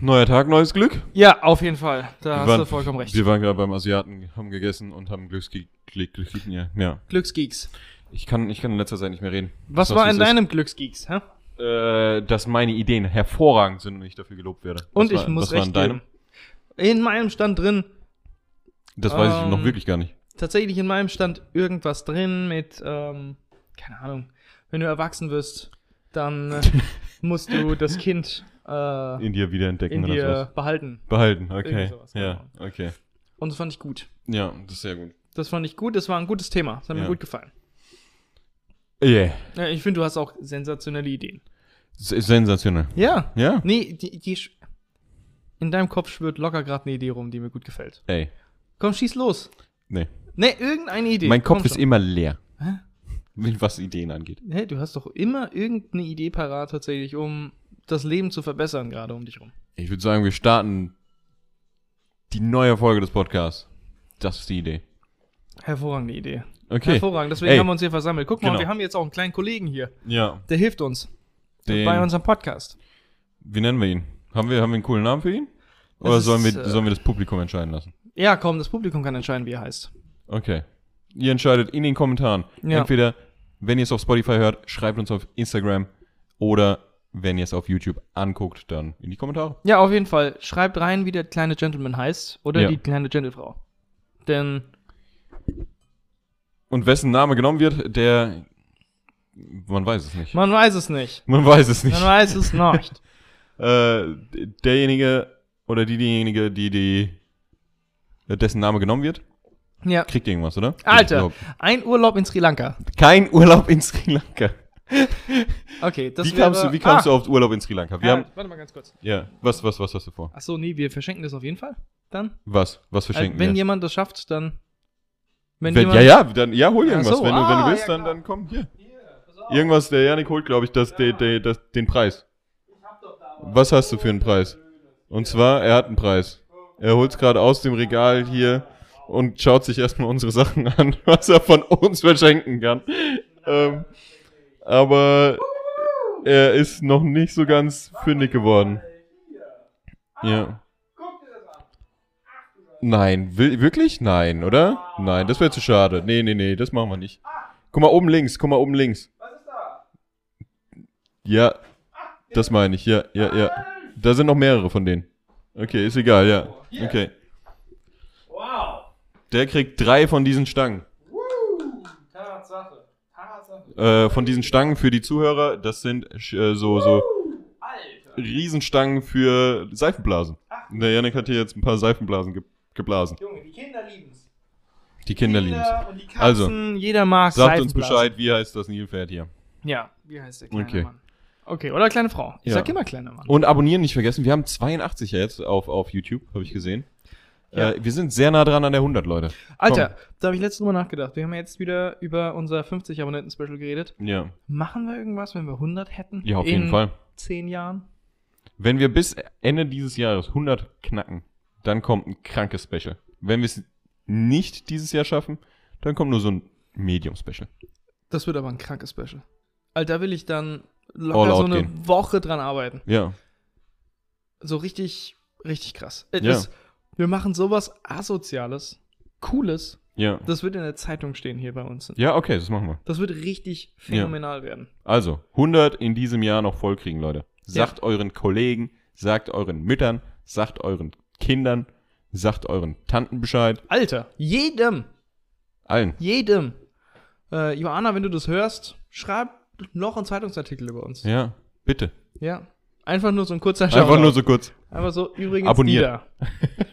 Neuer Tag, neues Glück. Ja, auf jeden Fall. Da Wir hast waren- du vollkommen recht. Wir waren gerade beim Asiaten, haben gegessen und haben Glücksgeek. Glück, Glück, ja. ja. Glücksgeeks. Ich kann, ich kann in letzter Zeit nicht mehr reden. Was Das, war in es ist. deinem Glücksgeeks, hä? Äh, dass meine Ideen hervorragend sind und ich dafür gelobt werde. Und was ich war, muss was war in recht deinem? In meinem stand drin, Das weiß ich Ähm, noch wirklich gar nicht. tatsächlich in meinem stand irgendwas drin mit, ähm, keine Ahnung, wenn du erwachsen wirst, dann äh, musst du das Kind äh, In dir wiederentdecken in oder dir sowas. behalten. Behalten, okay. Sowas, ja, okay. Und das fand ich gut. Ja, das ist sehr gut. Das fand ich gut, das war ein gutes Thema. Das hat mir Ja. gut gefallen. Yeah. Ja, ich finde, du hast auch sensationelle Ideen. S- Sensationell. Ja. Ja? Nee, die, die in deinem Kopf schwirrt locker gerade eine Idee rum, die mir gut gefällt. Ey. Komm, schieß los. Nee. Nee, irgendeine Idee. Mein Kopf Komm ist schon. immer leer. Hä? Was Ideen angeht. Hey, du hast doch immer irgendeine Idee parat tatsächlich, um das Leben zu verbessern, gerade um dich rum. Ich würde sagen, wir starten die neue Folge des Podcasts. Das ist die Idee. Hervorragende Idee. Okay. Hervorragend. Deswegen Ey. haben wir uns hier versammelt. Guck mal, Genau. wir haben jetzt auch einen kleinen Kollegen hier. Ja. Der hilft uns Den, bei unserem Podcast. wie nennen wir ihn? Haben wir, haben wir einen coolen Namen für ihn? Oder Das sollen ist, wir, äh, sollen wir das Publikum entscheiden lassen? Ja, komm, das Publikum kann entscheiden, wie er heißt. Okay. Ihr entscheidet in den Kommentaren. Ja. Entweder, wenn ihr es auf Spotify hört, schreibt uns auf Instagram oder wenn ihr es auf YouTube anguckt, dann in die Kommentare. Ja, auf jeden Fall. Schreibt rein, wie der kleine Gentleman heißt oder Ja. die kleine Gentlefrau. Denn Und wessen Name genommen wird, der. Man weiß es nicht. man weiß es nicht. Man weiß es nicht. Man weiß es nicht. Äh, derjenige oder die, diejenige, die, die dessen Name genommen wird, Ja. kriegt irgendwas, oder? Alter, ein Urlaub in Sri Lanka. Kein Urlaub in Sri Lanka. Okay, das wie kamst, wäre- du, wie kamst ah, du auf Urlaub in Sri Lanka? Wir ja, haben. warte mal ganz kurz. Ja, was, was, was hast du vor? Achso, nee, wir verschenken das auf jeden Fall. Dann. Was? Was Also, verschenken wenn wir? jemand das schafft, dann. Wenn, Wenn, jemand, ja, ja, dann, ja, hol irgendwas. so, wenn, du, wenn ah, du willst, ja, dann, dann komm hier. Irgendwas, der Janik holt, glaube ich, das, de, de, das, den Preis. Was hast du für einen Preis? Und zwar, er hat einen Preis. Er holt es gerade aus dem Regal hier und schaut sich erstmal unsere Sachen an, was er von uns verschenken kann. Ähm, aber er ist noch nicht so ganz fündig geworden. Ja. Nein, wirklich? Nein, oder? Nein, das wäre zu schade. Nee, nee, nee, das machen wir nicht. Guck mal oben links, guck mal oben links. Ja, das meine ich, ja, ja, ja. Da sind noch mehrere von denen. Okay, ist egal, ja. Okay. Wow! Der kriegt drei von diesen Stangen. Äh, von diesen Stangen für die Zuhörer, das sind äh, so, so Alter. Riesenstangen für Seifenblasen. Der Janik hat hier jetzt ein paar Seifenblasen ge geblasen. Junge, die Kinder lieben's. Die Kinder lieben es. und die Katzen, Also, jeder mag Sagt uns. Bescheid, wie heißt das Nilpferd hier. Ja, wie heißt der kleine Okay. Mann? Okay, oder kleine Frau. Ich Ja. sag immer kleiner Mann. Und abonnieren nicht vergessen. Wir haben 82 jetzt auf, auf YouTube, habe ich gesehen. Ja. Äh, wir sind sehr nah dran an der 100, Leute. Alter, da habe ich letztens mal nachgedacht. Wir haben ja jetzt wieder über unser 50 Abonnenten-Special geredet. Ja, Machen wir irgendwas, wenn wir 100 hätten? ja auf in jeden Fall. 10 Jahren? Wenn wir bis Ende dieses Jahres 100 knacken, dann kommt ein krankes Special. Wenn wir es nicht dieses Jahr schaffen, dann kommt nur so ein Medium-Special. Das wird aber ein krankes Special. Alter, da will ich dann locker so eine gehen. Woche dran arbeiten. Ja, So richtig, richtig krass. Äh, Ja. Das, wir machen sowas Asoziales, Cooles. ja. Das wird in der Zeitung stehen hier bei uns. Ja, okay, das machen wir. Das wird richtig phänomenal werden. Also, 100 in diesem Jahr noch voll kriegen, Leute. Sagt euren Kollegen, sagt euren Müttern, sagt euren Kindern, sagt euren Tanten Bescheid. Alter, jedem, Allen. jedem. Äh, Johanna, wenn du das hörst, schreib noch einen Zeitungsartikel über uns. Ja, bitte. Ja. Einfach nur so ein kurzer Einfach Shoutout. nur so kurz. Einfach so, übrigens, da.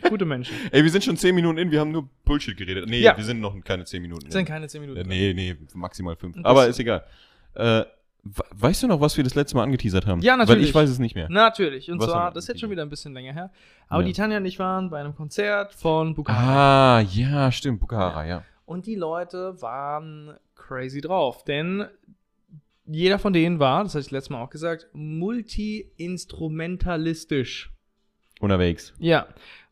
Gute Menschen. Ey, wir sind schon 10 Minuten in, wir haben nur Bullshit geredet. Nee, Ja. wir sind noch keine 10 Minuten in. sind keine 10 Minuten. Äh, nee, nee, maximal 5. Und Aber ist egal. Äh, we- weißt du noch, was wir das letzte Mal angeteasert haben? Ja, Weil natürlich. ich weiß es nicht mehr. Natürlich. Und Was zwar, das ist jetzt schon wieder ein bisschen länger her. Aber Ja. die Tanja und ich waren bei einem Konzert von Bukhara. Ah, ja, stimmt, Bukhara, ja. Und die Leute waren crazy drauf. Denn jeder von denen war, das hatte ich letztes Mal auch gesagt, multi-instrumentalistisch. Unterwegs. Ja.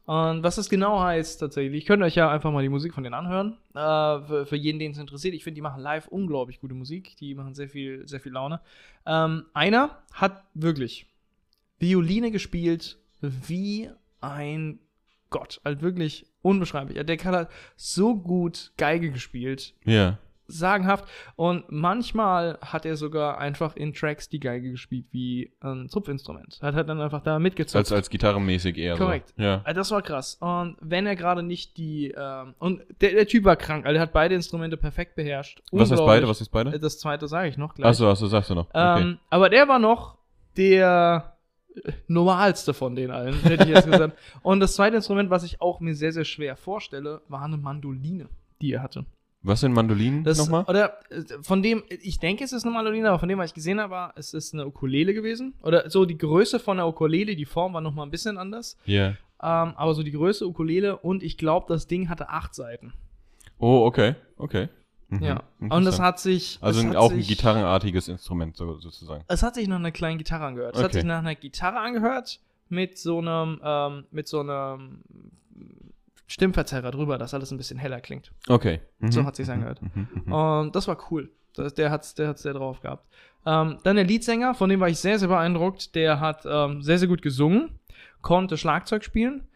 Und was das genau heißt tatsächlich, ich könnte euch ja einfach mal die Musik von denen anhören. Äh, für, für jeden, den es interessiert. Ich finde, die machen live unglaublich gute Musik. Die machen sehr viel, sehr viel Laune. Ähm, einer hat wirklich Violine gespielt wie ein Gott. Halt wirklich unbeschreiblich. Der Kerl hat so gut Geige gespielt. Ja. Sagenhaft. Und manchmal hat er sogar einfach in Tracks die Geige gespielt wie ein Zupfinstrument. Hat halt dann einfach da mitgezupft. Als, als gitarrenmäßig eher Korrekt. so. Ja. Also das war krass. Und wenn er gerade nicht die. Ähm, und der, der Typ war krank, also er hat beide Instrumente perfekt beherrscht. Was heißt beide? Was ist beide? Das zweite sage ich noch gleich. Achso, achso, sagst du noch. Okay. Ähm, aber der war noch der äh, normalste von den allen, hätte ich jetzt gesagt. Und das zweite Instrument, was ich auch mir sehr, sehr schwer vorstelle, war eine Mandoline, die er hatte. Was sind Mandolinen Das, nochmal? Oder äh, von dem, ich denke, es ist eine Mandoline, aber von dem, was ich gesehen habe, war, es ist eine Ukulele gewesen. Oder so die Größe von der Ukulele, die Form war nochmal ein bisschen anders. Ja. Ähm, aber so die Größe Ukulele und ich glaube, das Ding hatte acht Seiten. Oh, okay, okay. Mhm. Ja. Und das hat sich. Also ein, hat auch ein sich, gitarrenartiges Instrument so, sozusagen. Es hat sich nach einer kleinen Gitarre angehört. Es hat Okay. sich nach einer Gitarre angehört mit so einem, ähm, mit so einem Stimmverzerrer drüber, dass alles ein bisschen heller klingt. Okay. Mhm. So hat sich's angehört. Mhm. Mhm. Und das war cool. Das, der hat's, der hat's sehr drauf gehabt. Ähm, dann der Leadsänger, von dem war ich sehr, sehr beeindruckt. Der hat ähm, sehr, sehr gut gesungen, konnte Schlagzeug spielen.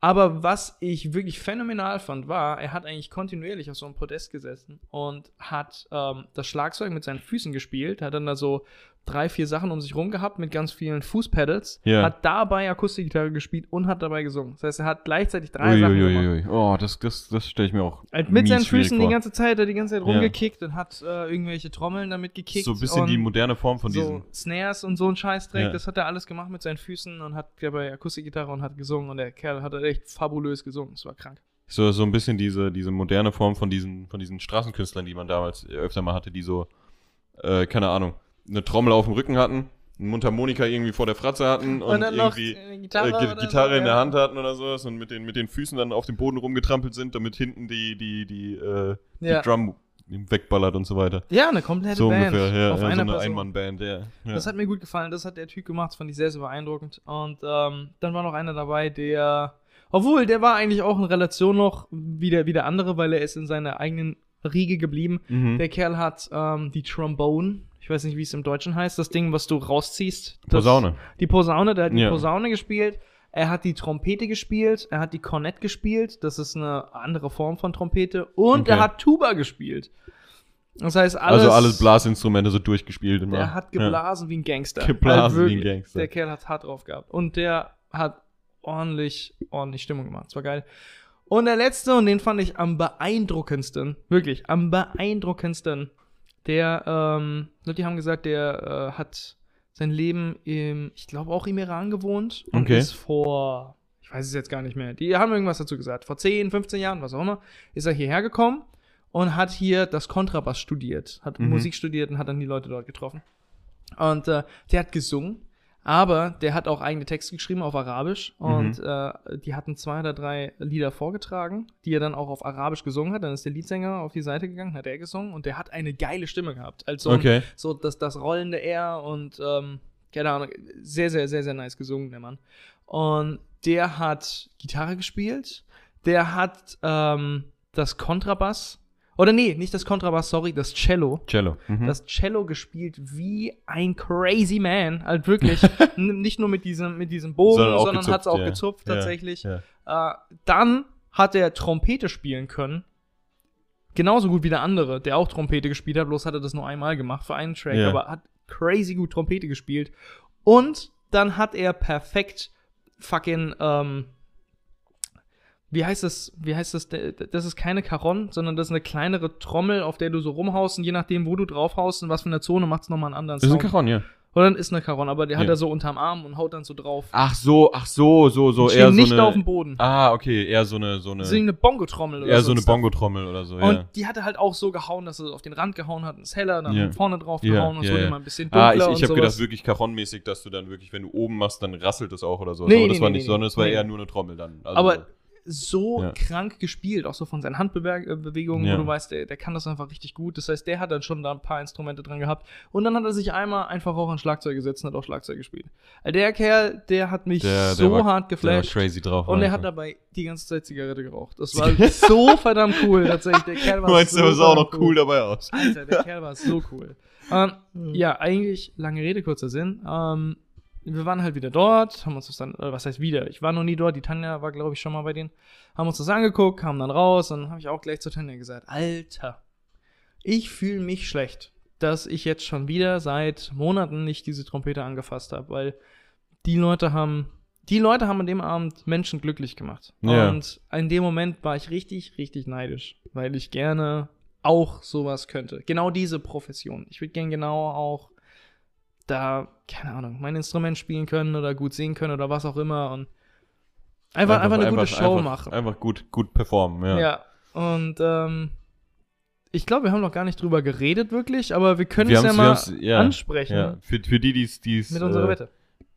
Aber was ich wirklich phänomenal fand, war, er hat eigentlich kontinuierlich auf so einem Podest gesessen und hat ähm, das Schlagzeug mit seinen Füßen gespielt, hat dann da so drei, vier Sachen um sich rum gehabt mit ganz vielen Fußpedals, Ja. hat dabei Akustikgitarre gespielt und hat dabei gesungen. Das heißt, er hat gleichzeitig drei Sachen gemacht. Uiuiui. Oh, das, das, das stelle ich mir auch Halt mit seinen Füßen vor. die ganze Zeit, hat er die ganze Zeit rumgekickt und hat äh, irgendwelche Trommeln damit gekickt. So ein bisschen die moderne Form von so diesen. Snares und so ein Scheißdreck. Ja. Das hat er alles gemacht mit seinen Füßen und hat dabei Akustikgitarre und hat gesungen und der Kerl hat halt echt fabulös gesungen. Das war krank. So, so ein bisschen diese, diese moderne Form von diesen, von diesen Straßenkünstlern, die man damals öfter mal hatte, die so, äh, keine Ahnung, eine Trommel auf dem Rücken hatten, eine Mundharmonika irgendwie vor der Fratze hatten und, noch irgendwie eine äh, Gitarre, Gitarre so, in der. Hand hatten oder sowas und mit den, mit den Füßen dann auf dem Boden rumgetrampelt sind, damit hinten die, die, die, äh, Ja. die Drum wegballert und so weiter. Ja, eine komplette So Band ungefähr, ja, auf ja so einer eine Person. Einmannband, ja. ja. Das hat mir gut gefallen. Das hat der Typ gemacht. Das fand ich sehr, sehr beeindruckend. Und ähm, dann war noch einer dabei, der. Obwohl, der war eigentlich auch in Relation noch wie der, wie der andere, weil er ist in seiner eigenen Riege geblieben. Mhm. Der Kerl hat ähm, die Trombone. Ich weiß nicht, wie es im Deutschen heißt. Das Ding, was du rausziehst. Das, Posaune. Die Posaune. Der hat die Ja. Posaune gespielt. Er hat die Trompete gespielt. Er hat die Kornett gespielt. Das ist eine andere Form von Trompete. Und Okay. er hat Tuba gespielt. Das heißt, alles. also alles Blasinstrumente so durchgespielt immer. Der hat geblasen wie ein Gangster. Geblasen Halt wie ein. Gangster. Der Kerl hat hart drauf gehabt. Und der hat ordentlich, ordentlich Stimmung gemacht. Das war geil. Und der letzte, und den fand ich am beeindruckendsten, wirklich, am beeindruckendsten, der, ähm, die haben gesagt, der äh, hat sein Leben im, ich glaube auch im Iran gewohnt und Okay. ist vor, ich weiß es jetzt gar nicht mehr, die haben irgendwas dazu gesagt, vor 10, 15 Jahren, was auch immer, ist er hierher gekommen und hat hier das Kontrabass studiert, hat Mhm. Musik studiert und hat dann die Leute dort getroffen. Und äh, der hat gesungen, aber der hat auch eigene Texte geschrieben auf Arabisch und äh, die hatten zwei oder drei Lieder vorgetragen, die er dann auch auf Arabisch gesungen hat. Dann ist der Leadsänger auf die Seite gegangen, hat er gesungen und der hat eine geile Stimme gehabt. Also Okay. so das, das rollende R und ähm, keine Ahnung, sehr, sehr, sehr, sehr nice gesungen, der Mann. Und der hat Gitarre gespielt, der hat ähm, das Kontrabass, oder nee, nicht das Kontrabass, sorry, das Cello Cello. Mhm. das Cello gespielt wie ein crazy man, halt wirklich. Nicht nur mit diesem, mit diesem Bogen, Sondern sondern hat es auch ja. gezupft tatsächlich. ja. Äh, dann hat er Trompete spielen können. Genauso gut wie der andere, der auch Trompete gespielt hat, bloß hat er das nur einmal gemacht für einen Track, Ja. aber hat crazy gut Trompete gespielt. Und dann hat er perfekt fucking, ähm, wie heißt das, wie heißt das, das ist keine Caron, sondern das ist eine kleinere Trommel, auf der du so rumhaust und je nachdem, wo du draufhaust und was für eine Zone, macht es nochmal einen anderen Das ist ein Sound. Caron, ja. Oder dann ist eine Caron, aber der hat Ja. er so unterm Arm und haut dann so drauf. Ach so, ach so, so, so, Die eher stehen so nicht eine. auf dem Boden. Ah, okay, eher so eine, so eine. Das ist eine Bongo-Trommel oder eher so eine. Bongo-Trommel oder so, Und ja. die hat er halt auch so gehauen, dass er auf den Rand gehauen hat, und ist heller, dann Ja. vorne drauf Ja, gehauen und ja, wurde ja. immer ein bisschen dunkler Ah, ich, ich und habe gedacht, wirklich Caron-mäßig, dass du dann wirklich, wenn du oben machst, dann rasselt es auch oder so. Nee, aber das nee, war nee, nicht, nee, sondern es war nee. eher nur eine Trommel dann. Also, Aber so Ja. krank gespielt, auch so von seinen Handbewegungen, Ja. wo du weißt, der, der kann das einfach richtig gut. Das heißt, der hat dann schon da ein paar Instrumente dran gehabt. Und dann hat er sich einmal einfach auch an Schlagzeug gesetzt und hat auch Schlagzeug gespielt. Also der Kerl, der hat mich der, der so war, hart der war geflasht. crazy drauf. Und er hat dabei die ganze Zeit Zigarette geraucht. Das war so verdammt cool, tatsächlich. Der Kerl war Du meinst, so der sah auch noch verdammt cool dabei aus. Alter, der Kerl war so cool. Ähm, ja, eigentlich, lange Rede, kurzer Sinn. Ähm, wir waren halt wieder dort, haben uns das dann, äh, was heißt wieder? Ich war noch nie dort, die Tanja war, glaube ich, schon mal bei denen. Haben uns das angeguckt, kamen dann raus und dann habe ich auch gleich zu Tanja gesagt, Alter, ich fühle mich schlecht, dass ich jetzt schon wieder seit Monaten nicht diese Trompete angefasst habe, weil die Leute haben, die Leute haben an dem Abend Menschen glücklich gemacht. Ja. Und in dem Moment war ich richtig, richtig neidisch, weil ich gerne auch sowas könnte. Genau diese Profession. Ich würde gerne genau auch da, keine Ahnung, mein Instrument spielen können oder gut singen können oder was auch immer und einfach, einfach, eine gute Show einfach, machen. Einfach gut, gut performen, ja. Ja, und ähm, ich glaube, wir haben noch gar nicht drüber geredet wirklich, aber wir können Wir es ja mal ja, ansprechen Ja. Für, für die, die es mit unserer äh, Wette.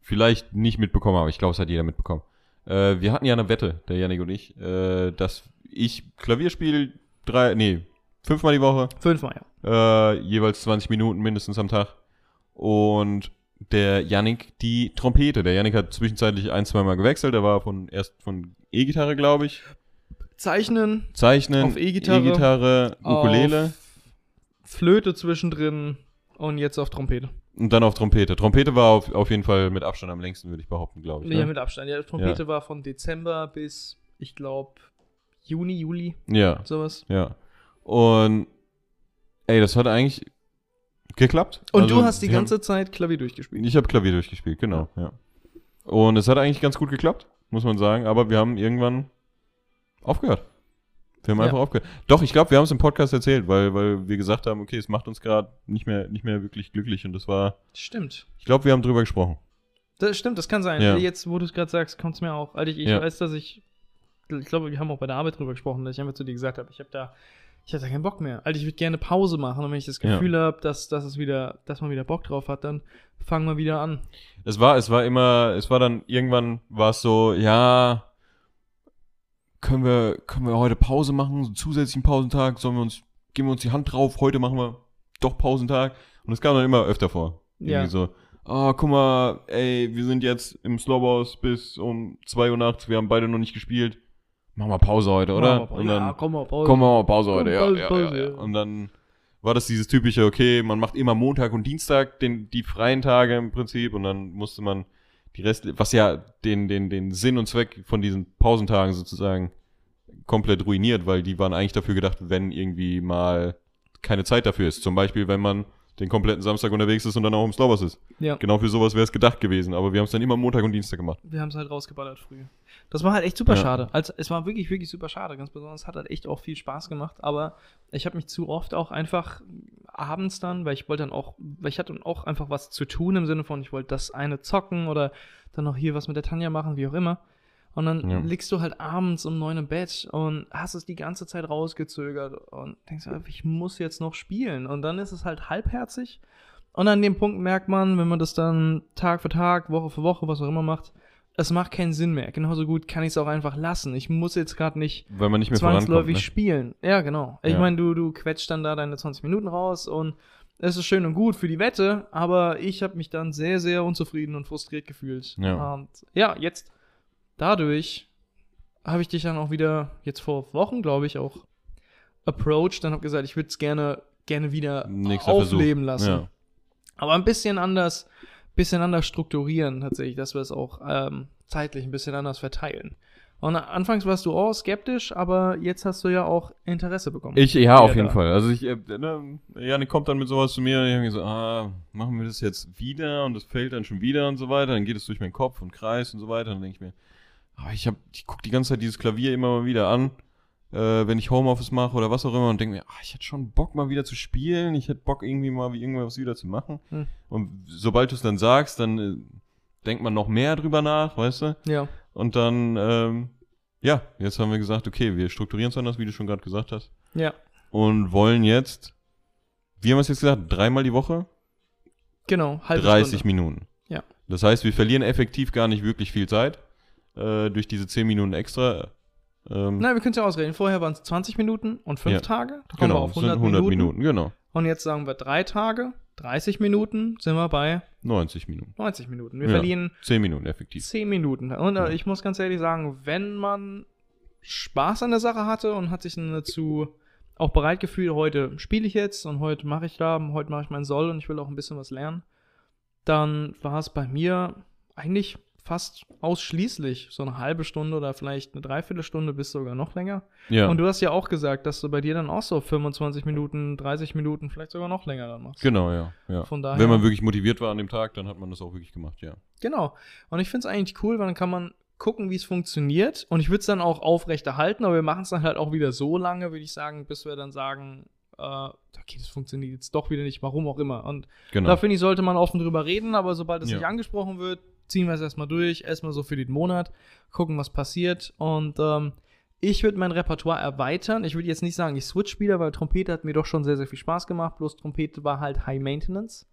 vielleicht nicht mitbekommen haben, ich glaube, es hat jeder mitbekommen. Äh, wir hatten ja eine Wette, der Janik und ich, äh, dass ich Klavier spiele drei, nee, fünfmal die Woche, Fünfmal, ja. äh, jeweils 20 Minuten mindestens am Tag. Und der Yannick die Trompete. Der Yannick hat zwischenzeitlich ein, zwei Mal gewechselt. Er war von erst von E-Gitarre, glaube ich. Zeichnen, Zeichnen, Auf E-Gitarre, E-Gitarre, Ukulele Flöte zwischendrin und jetzt auf Trompete. und dann auf Trompete. Trompete war auf, auf jeden Fall mit Abstand am längsten, würde ich behaupten, glaube ich. Ja, Ne? mit Abstand. Ja, Trompete war von Dezember bis, ich glaube, Juni, Juli, Ja, sowas. ja. Und ey, das hat eigentlich geklappt. Und Also, du hast die ganze Zeit Klavier durchgespielt. Ich habe Klavier durchgespielt, genau, ja. Und es hat eigentlich ganz gut geklappt, muss man sagen, aber wir haben irgendwann aufgehört. Wir haben Ja. einfach aufgehört. Doch, ich glaube, wir haben es im Podcast erzählt, weil, weil wir gesagt haben, okay, es macht uns gerade nicht mehr, nicht mehr wirklich glücklich und das war, Stimmt. ich glaube, wir haben drüber gesprochen. Das stimmt, das kann sein. Ja. Jetzt, wo du es gerade sagst, kommt es mir auch. Also ich, ich Ja. weiß, dass ich, ich glaube, wir haben auch bei der Arbeit drüber gesprochen, dass ich einfach zu dir gesagt habe, ich habe da, ich da keinen Bock mehr. Also ich würde gerne Pause machen und wenn ich das Ja. Gefühl habe, dass, dass es wieder, dass man wieder Bock drauf hat, dann fangen wir wieder an. Es war, es war immer, es war dann, irgendwann war es so, ja, können wir, können wir heute Pause machen, so einen zusätzlichen Pausentag, sollen wir uns, geben wir uns die Hand drauf, heute machen wir doch Pausentag. Und es kam dann immer öfter vor. Ja. Irgendwie so, ah, guck mal, ey, wir sind jetzt im Slowhouse bis um 2 Uhr nachts, wir haben beide noch nicht gespielt. Machen wir Pause heute, oder? Wir- Und ja, dann, komm mal, Pause. komm mal Pause heute, ja, Pause, ja, Pause, ja, ja. ja. Und dann war das dieses typische, okay, man macht immer Montag und Dienstag den, die freien Tage im Prinzip und dann musste man die Rest, was ja den, den, den Sinn und Zweck von diesen Pausentagen sozusagen komplett ruiniert, weil die waren eigentlich dafür gedacht, wenn irgendwie mal keine Zeit dafür ist. Zum Beispiel, wenn man den kompletten Samstag unterwegs ist und dann auch im Slowers ist. Ja. Genau für sowas wäre es gedacht gewesen, aber wir haben es dann immer Montag und Dienstag gemacht. Wir haben es halt rausgeballert früh. Das war halt echt super Ja. schade. Also, es war wirklich, wirklich super schade. Ganz besonders hat halt echt auch viel Spaß gemacht. Aber ich habe mich zu oft auch einfach abends dann, weil ich wollte dann auch, weil ich hatte dann auch einfach was zu tun im Sinne von, ich wollte das eine zocken oder dann noch hier was mit der Tanja machen, wie auch immer. Und dann Ja. liegst du halt abends um neun im Bett und hast es die ganze Zeit rausgezögert und denkst, dir, ich muss jetzt noch spielen. Und dann ist es halt halbherzig. Und an dem Punkt merkt man, wenn man das dann Tag für Tag, Woche für Woche, was auch immer macht, es macht keinen Sinn mehr. Genauso gut kann ich es auch einfach lassen. Ich muss jetzt gerade nicht Weil man nicht mehr zwangsläufig Ne? spielen. Ja, genau. Ich Ja. meine, du, du quetscht dann da deine 20 Minuten raus und es ist schön und gut für die Wette, aber ich habe mich dann sehr, sehr unzufrieden und frustriert gefühlt. Ja. Und ja, jetzt dadurch habe ich dich dann auch wieder, jetzt vor Wochen, glaube ich, auch approached und habe gesagt, ich würde es gerne, gerne wieder Nächster aufleben Versuch. lassen. Ja. Aber ein bisschen anders, bisschen anders strukturieren tatsächlich, dass wir es auch ähm, zeitlich ein bisschen anders verteilen. Und anfangs warst du auch skeptisch, aber jetzt hast du ja auch Interesse bekommen. Ich, ja, auf jeden da. Fall. Also ich, äh, ne, Janik kommt dann mit sowas zu mir und ich hab mir so, ah, machen wir das jetzt wieder und das fällt dann schon wieder und so weiter. Dann geht es durch meinen Kopf und Kreis und so weiter. Dann denke ich mir, ah, ich hab, ich guck die ganze Zeit dieses Klavier immer mal wieder an, äh, wenn ich Homeoffice mache oder was auch immer und denke mir, ah, ich hätte schon Bock mal wieder zu spielen. Ich hätte Bock irgendwie mal wie irgendwas wieder zu machen. Hm. Und sobald du es dann sagst, dann äh, denkt man noch mehr drüber nach, weißt du? ja, Und dann, ähm, ja, jetzt haben wir gesagt, okay, wir strukturieren es anders, wie du schon gerade gesagt hast ja, und wollen jetzt, wie haben wir es jetzt gesagt, dreimal die Woche? genau, halbe 30 Stunde. Minuten. Ja. Das heißt, wir verlieren effektiv gar nicht wirklich viel Zeit äh, durch diese 10 Minuten extra. Ähm, Nein, wir können es ja ausreden. Vorher waren es 20 Minuten und 5 Ja. Tage. Da kommen genau, wir auf es sind 100, 100 Minuten. Minuten. genau. Und jetzt sagen wir drei Tage, 30 Minuten, sind wir bei 90 Minuten. 90 Minuten. Wir Ja. verlieren 10 Minuten effektiv. 10 Minuten. Und äh, Ja. ich muss ganz ehrlich sagen, wenn man Spaß an der Sache hatte und hat sich dann dazu auch bereit gefühlt, heute spiele ich jetzt und heute mache ich da, heute mache ich mein Soll und ich will auch ein bisschen was lernen, dann war es bei mir eigentlich fast ausschließlich so eine halbe Stunde oder vielleicht eine Dreiviertelstunde bis sogar noch länger. Ja. Und du hast ja auch gesagt, dass du bei dir dann auch so 25 Minuten, 30 Minuten, vielleicht sogar noch länger dann machst. genau, ja. ja. Von daher- Wenn man wirklich motiviert war an dem Tag, dann hat man das auch wirklich gemacht, ja. Genau. Und ich finde es eigentlich cool, weil dann kann man gucken, wie es funktioniert. Und ich würde es dann auch aufrechterhalten, aber wir machen es dann halt auch wieder so lange, würde ich sagen, bis wir dann sagen, äh, okay, das funktioniert jetzt doch wieder nicht, warum auch immer. Und Genau. da finde ich, sollte man offen drüber reden, aber sobald es Ja. nicht angesprochen wird, ziehen wir es erstmal durch, erstmal so für den Monat, gucken, was passiert. Und ähm, ich würde mein Repertoire erweitern. Ich würde jetzt nicht sagen, ich switch wieder, weil Trompete hat mir doch schon sehr, sehr viel Spaß gemacht. Bloß Trompete war halt High Maintenance.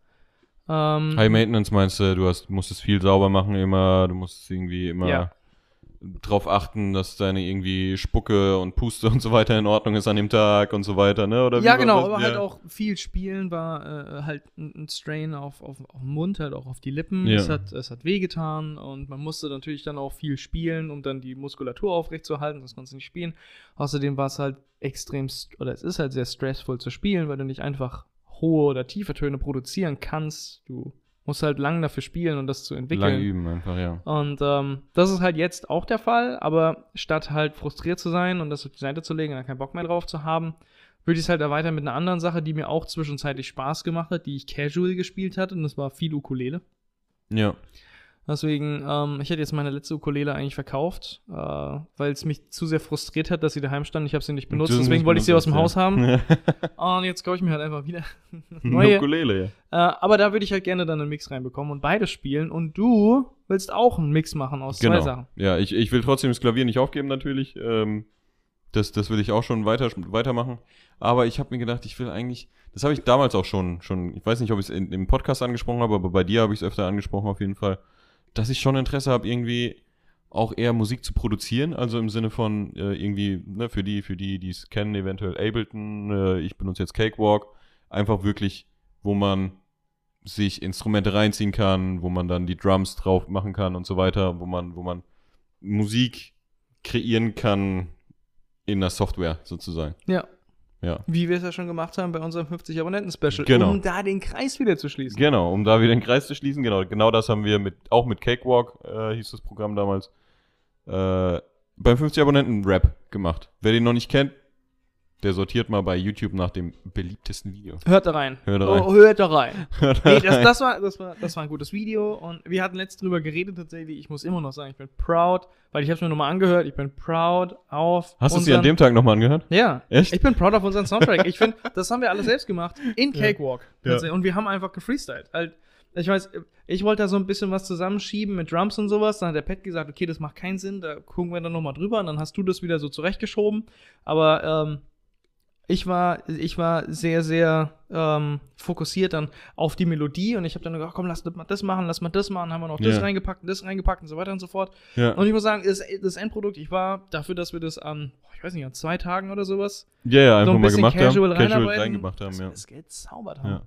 Ähm, High Maintenance meinst du, du hast, musst es viel sauber machen immer, du musst irgendwie immer Ja. Drauf achten, dass deine irgendwie Spucke und Puste und so weiter in Ordnung ist an dem Tag und so weiter, ne? Oder ja, genau, aber ja. halt auch viel Spielen war äh, halt ein, Strain auf, auf, auf den Mund, halt auch auf die Lippen. Ja. Es, hat, es hat wehgetan und man musste natürlich dann auch viel spielen, um dann die Muskulatur aufrechtzuerhalten, sonst konntest du nicht spielen. Außerdem war es halt extrem, oder es ist halt sehr stressvoll zu spielen, weil du nicht einfach hohe oder tiefe Töne produzieren kannst. Du musst halt lang dafür spielen und das zu entwickeln. Lang üben einfach, ja. Und ähm, das ist halt jetzt auch der Fall, aber statt halt frustriert zu sein und das auf die Seite zu legen und dann keinen Bock mehr drauf zu haben, würde ich es halt erweitern mit einer anderen Sache, die mir auch zwischenzeitlich Spaß gemacht hat, die ich casual gespielt hatte, und das war viel Ukulele. Ja. Deswegen, ähm, ich hätte jetzt meine letzte Ukulele eigentlich verkauft, äh, weil es mich zu sehr frustriert hat, dass sie daheim stand. Ich habe sie nicht benutzt, deswegen wollte ich sie aus dem benutzt, Haus haben. ja. Und jetzt kaufe ich mir halt einfach wieder Eine neue. Ukulele, ja. Äh, aber da würde ich halt gerne dann einen Mix reinbekommen und beides spielen. Und du willst auch einen Mix machen aus zwei Genau. Sachen. Ja, ich, ich will trotzdem das Klavier nicht aufgeben, natürlich. Ähm, das, das will ich auch schon weiter, weitermachen. Aber ich habe mir gedacht, ich will eigentlich, das habe ich damals auch schon, schon, ich weiß nicht, ob ich es im Podcast angesprochen habe, aber bei dir habe ich es öfter angesprochen auf jeden Fall, dass ich schon Interesse habe, irgendwie auch eher Musik zu produzieren, also im Sinne von äh, irgendwie, ne, für die, für die, die es kennen, eventuell Ableton, äh, ich benutze jetzt Cakewalk, einfach wirklich, wo man sich Instrumente reinziehen kann, wo man dann die Drums drauf machen kann und so weiter, wo man, wo man Musik kreieren kann in der Software sozusagen. Ja. Ja. Wie wir es ja schon gemacht haben bei unserem 50 Abonnenten-Special, Genau. um da den Kreis wieder zu schließen. Genau, um da wieder den Kreis zu schließen, genau, genau das haben wir mit, auch mit Cakewalk, äh, hieß das Programm damals, äh, beim 50 Abonnenten Rap gemacht. Wer den noch nicht kennt, der sortiert mal bei YouTube nach dem beliebtesten Video. Hört da rein. Hört da rein. Oh, hört da rein. Hört da nee, das, das, war, das, war, das war ein gutes Video und wir hatten letztens drüber geredet tatsächlich. Ich muss immer noch sagen, ich bin proud, weil ich habe es mir nochmal angehört. Ich bin proud auf. Hast du es dir an dem Tag nochmal angehört? Ja. Echt? Ich bin proud auf unseren Soundtrack. Ich finde, das haben wir alle selbst gemacht. In. Cakewalk. Ja. Und wir haben einfach gefreestylt. Halt, ich weiß, ich wollte da so ein bisschen was zusammenschieben mit Drums und sowas. Dann hat der Pet gesagt, okay, das macht keinen Sinn, da gucken wir dann nochmal drüber. Und dann hast du das wieder so zurechtgeschoben. Aber ähm, ich war, ich war sehr, sehr ähm, fokussiert dann auf die Melodie und ich habe dann gesagt, komm, lass mal das machen, lass mal das machen, haben wir noch das Ja. reingepackt und das reingepackt und so weiter und so fort. Ja. Und ich muss sagen, das, das Endprodukt, ich war dafür, dass wir das an, ich weiß nicht, an zwei Tagen oder sowas Ja, ja, einfach so ein mal bisschen gemacht casual haben. Casual reingemacht haben, dass ja. wir das gezaubert haben. ja.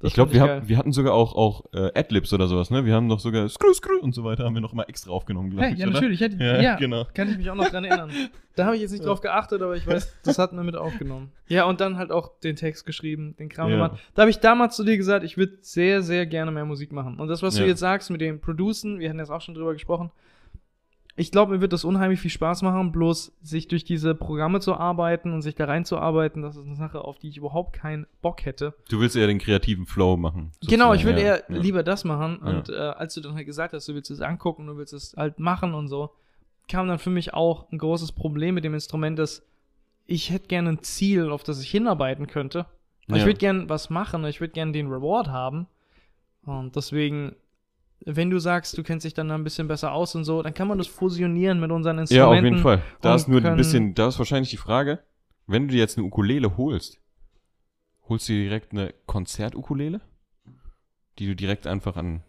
Das Ich glaube, wir, hab, wir hatten sogar auch, auch äh, Adlibs oder sowas, ne? Wir haben doch sogar Screw, Screw und so weiter, haben wir noch mal extra aufgenommen, glaube Hey, ich, ja, oder? natürlich. Hätte, Ja, ja, genau. Kann ich mich auch noch dran erinnern. Da habe ich jetzt nicht drauf geachtet, aber ich weiß, das hatten wir mit aufgenommen. Ja, und dann halt auch den Text geschrieben, den Kram Ja. gemacht. Da habe ich damals zu dir gesagt, ich würde sehr, sehr gerne mehr Musik machen. Und das, was du Ja. jetzt sagst mit dem Producen, wir hatten jetzt auch schon drüber gesprochen. Ich glaube, mir wird das unheimlich viel Spaß machen, bloß sich durch diese Programme zu arbeiten und sich da reinzuarbeiten, das ist eine Sache, auf die ich überhaupt keinen Bock hätte. Du willst eher den kreativen Flow machen. Genau, ich sozusagen, würde ja. eher ja. lieber das machen. Ja. Und äh, als du dann halt gesagt hast, du willst es angucken, du willst es halt machen und so, kam dann für mich auch ein großes Problem mit dem Instrument, dass ich hätte gerne ein Ziel, auf das ich hinarbeiten könnte. Ich würde gerne was machen, ich würde gerne den Reward haben. Und deswegen, wenn du sagst, du kennst dich dann ein bisschen besser aus und so, dann kann man das fusionieren mit unseren Ja, Instrumenten. auf jeden Fall. Da ist nur ein bisschen, da ist wahrscheinlich die Frage, wenn du dir jetzt eine Ukulele holst, holst du dir direkt eine Konzertukulele, die du direkt einfach an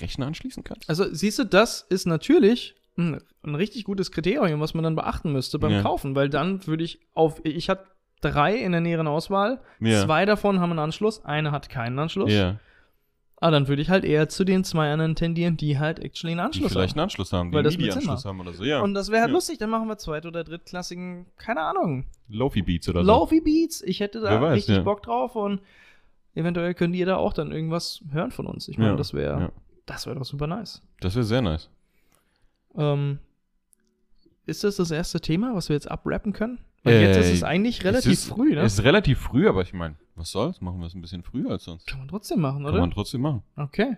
Rechner anschließen kannst? Also siehst du, das ist natürlich ein, ein richtig gutes Kriterium, was man dann beachten müsste beim Ja. Kaufen, weil dann würde ich auf, ich hatte drei in der näheren Auswahl, Ja. zwei davon haben einen Anschluss, eine hat keinen Anschluss. Ja, Ah, dann würde ich halt eher zu den zwei anderen tendieren, die halt actually einen die Anschluss vielleicht haben. einen Anschluss haben, die Weil einen MIDI-Anschluss macht. haben oder so. Ja, Und das wäre halt Ja. lustig, dann machen wir zweit- oder drittklassigen, keine Ahnung, Lofi-Beats oder so. Lofi Beats. Ich hätte da weiß, richtig ja. Bock drauf und eventuell könnt ihr da auch dann irgendwas hören von uns. Ich meine, Ja, das wäre ja. Das wäre doch super nice. Das wäre sehr nice. Ähm, ist das das erste Thema, was wir jetzt abrappen können? Weil Äh, jetzt ist es eigentlich relativ es ist, früh, ne? Es ist relativ früh, aber ich meine, was soll's? Machen wir es ein bisschen früher als sonst. Kann man trotzdem machen, Kann oder? man trotzdem machen. Okay.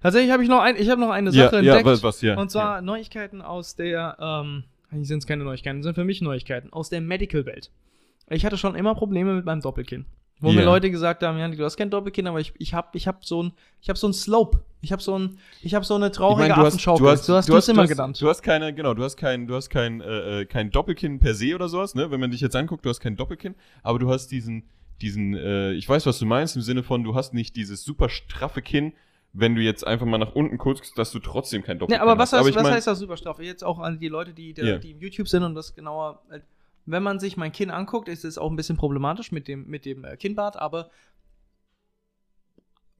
Tatsächlich habe ich noch ein, ich habe noch eine Ja, Sache ja, entdeckt. was, was hier? Und zwar Neuigkeiten aus der, ähm, eigentlich sind es keine Neuigkeiten, sind für mich Neuigkeiten, aus der Medical-Welt. Ich hatte schon immer Probleme mit meinem Doppelkinn. Wo mir Ja. Leute gesagt haben, ja, du hast kein Doppelkinn, aber ich, ich habe ich hab so ein, ich habe so ein Slope. Ich habe so ein, ich habe so eine Ich traurige mein, du hast, du hast, du hast, du du hast, immer hast, genannt. Du hast keine, genau, du hast kein, du hast kein, äh, äh, kein Doppelkinn per se oder sowas, ne? Wenn man dich jetzt anguckt, du hast kein Doppelkinn, aber du hast diesen, diesen, äh, ich weiß, was du meinst, im Sinne von, du hast nicht dieses super straffe Kinn, wenn du jetzt einfach mal nach unten guckst, dass du trotzdem kein Doppelkinn Ja, aber was, hast. heißt, ich was mein- heißt das Superstrafe? Jetzt auch an die Leute, die, die, Ja. die im YouTube sind und das genauer. Wenn man sich mein Kinn anguckt, ist es auch ein bisschen problematisch mit dem, mit dem äh, Kinnbart, aber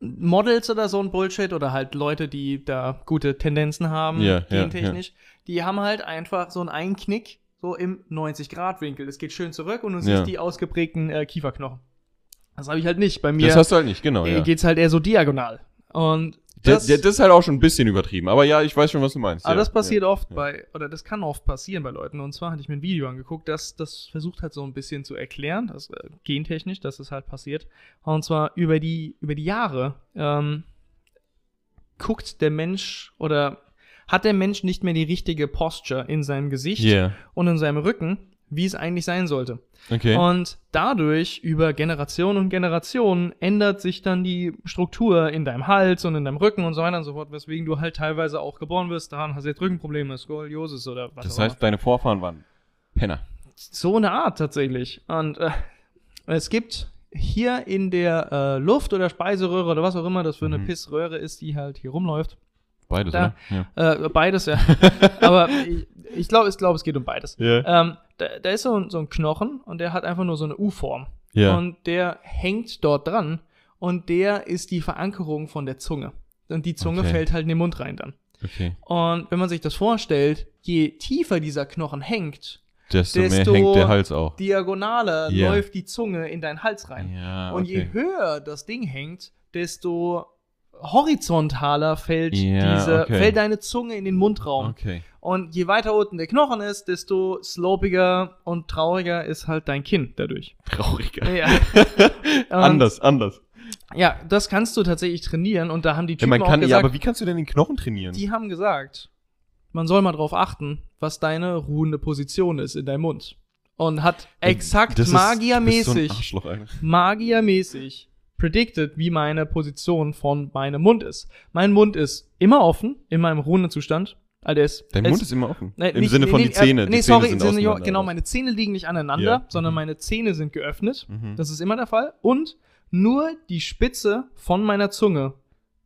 Models oder so ein Bullshit oder halt Leute, die da gute Tendenzen haben, ja, gentechnisch, die haben halt einfach so einen Einknick, so im 90-Grad-Winkel. Es geht schön zurück und du siehst die ausgeprägten äh, Kieferknochen. Das habe ich halt nicht. Bei mir Das hast du halt nicht, genau, äh, ja. geht's halt eher so diagonal. Und Das, das, das ist halt auch schon ein bisschen übertrieben, aber ja, ich weiß schon, was du meinst. Aber ja, das passiert ja. oft ja. bei, oder das kann oft passieren bei Leuten. Und zwar hatte ich mir ein Video angeguckt, das, das versucht halt so ein bisschen zu erklären, das äh, gentechnisch, dass es halt passiert. Und zwar über die, über die Jahre ähm, guckt der Mensch oder hat der Mensch nicht mehr die richtige Posture in seinem Gesicht Yeah, und in seinem Rücken, wie es eigentlich sein sollte. okay. Und dadurch, über Generationen und Generationen, ändert sich dann die Struktur in deinem Hals und in deinem Rücken und so weiter und so fort, weswegen du halt teilweise auch geboren wirst, daran hast du jetzt Rückenprobleme, Skoliosis oder was das auch heißt, deine Vorfahren waren Penner. So eine Art tatsächlich. Und äh, es gibt hier in der äh, Luft oder Speiseröhre oder was auch immer das für eine Mhm. Pissröhre ist, die halt hier rumläuft. Beides, Da- oder? Ja. Äh, beides, ja. Aber ich, ich glaube, ich glaub, es geht um beides. Ja. Ähm, da, da ist so ein, so ein Knochen und der hat einfach nur so eine U-Form. Ja. Und der hängt dort dran und der ist die Verankerung von der Zunge. Und die Zunge Okay. fällt halt in den Mund rein dann. Okay. Und wenn man sich das vorstellt, je tiefer dieser Knochen hängt, Desto, Desto- mehr hängt der Hals auch. diagonaler Ja. läuft die Zunge in deinen Hals rein. Ja, Und je höher das Ding hängt, desto horizontaler fällt Ja, diese, okay. fällt deine Zunge in den Mundraum. Okay. Und je weiter unten der Knochen ist, desto slopiger und trauriger ist halt dein Kinn dadurch. Trauriger. Ja. Anders, anders. Ja, das kannst du tatsächlich trainieren und da haben die Ja, Typen man kann, auch ja, gesagt, aber wie kannst du denn den Knochen trainieren? die haben gesagt, man soll mal drauf achten, was deine ruhende Position ist in deinem Mund. Und hat exakt so magiermäßig, Alter. magiermäßig predicted, wie meine Position von meinem Mund ist. Mein Mund ist immer offen in meinem ruhenden Zustand. Also ist, Dein Mund ist immer offen. Nee, Im nicht- Sinne von nee, die Zähne. Äh, die nee, Zähne sorry, sind sind, auseinander, genau, meine Zähne liegen nicht aneinander, Ja. sondern Mhm. meine Zähne sind geöffnet. Mhm. Das ist immer der Fall. Und nur die Spitze von meiner Zunge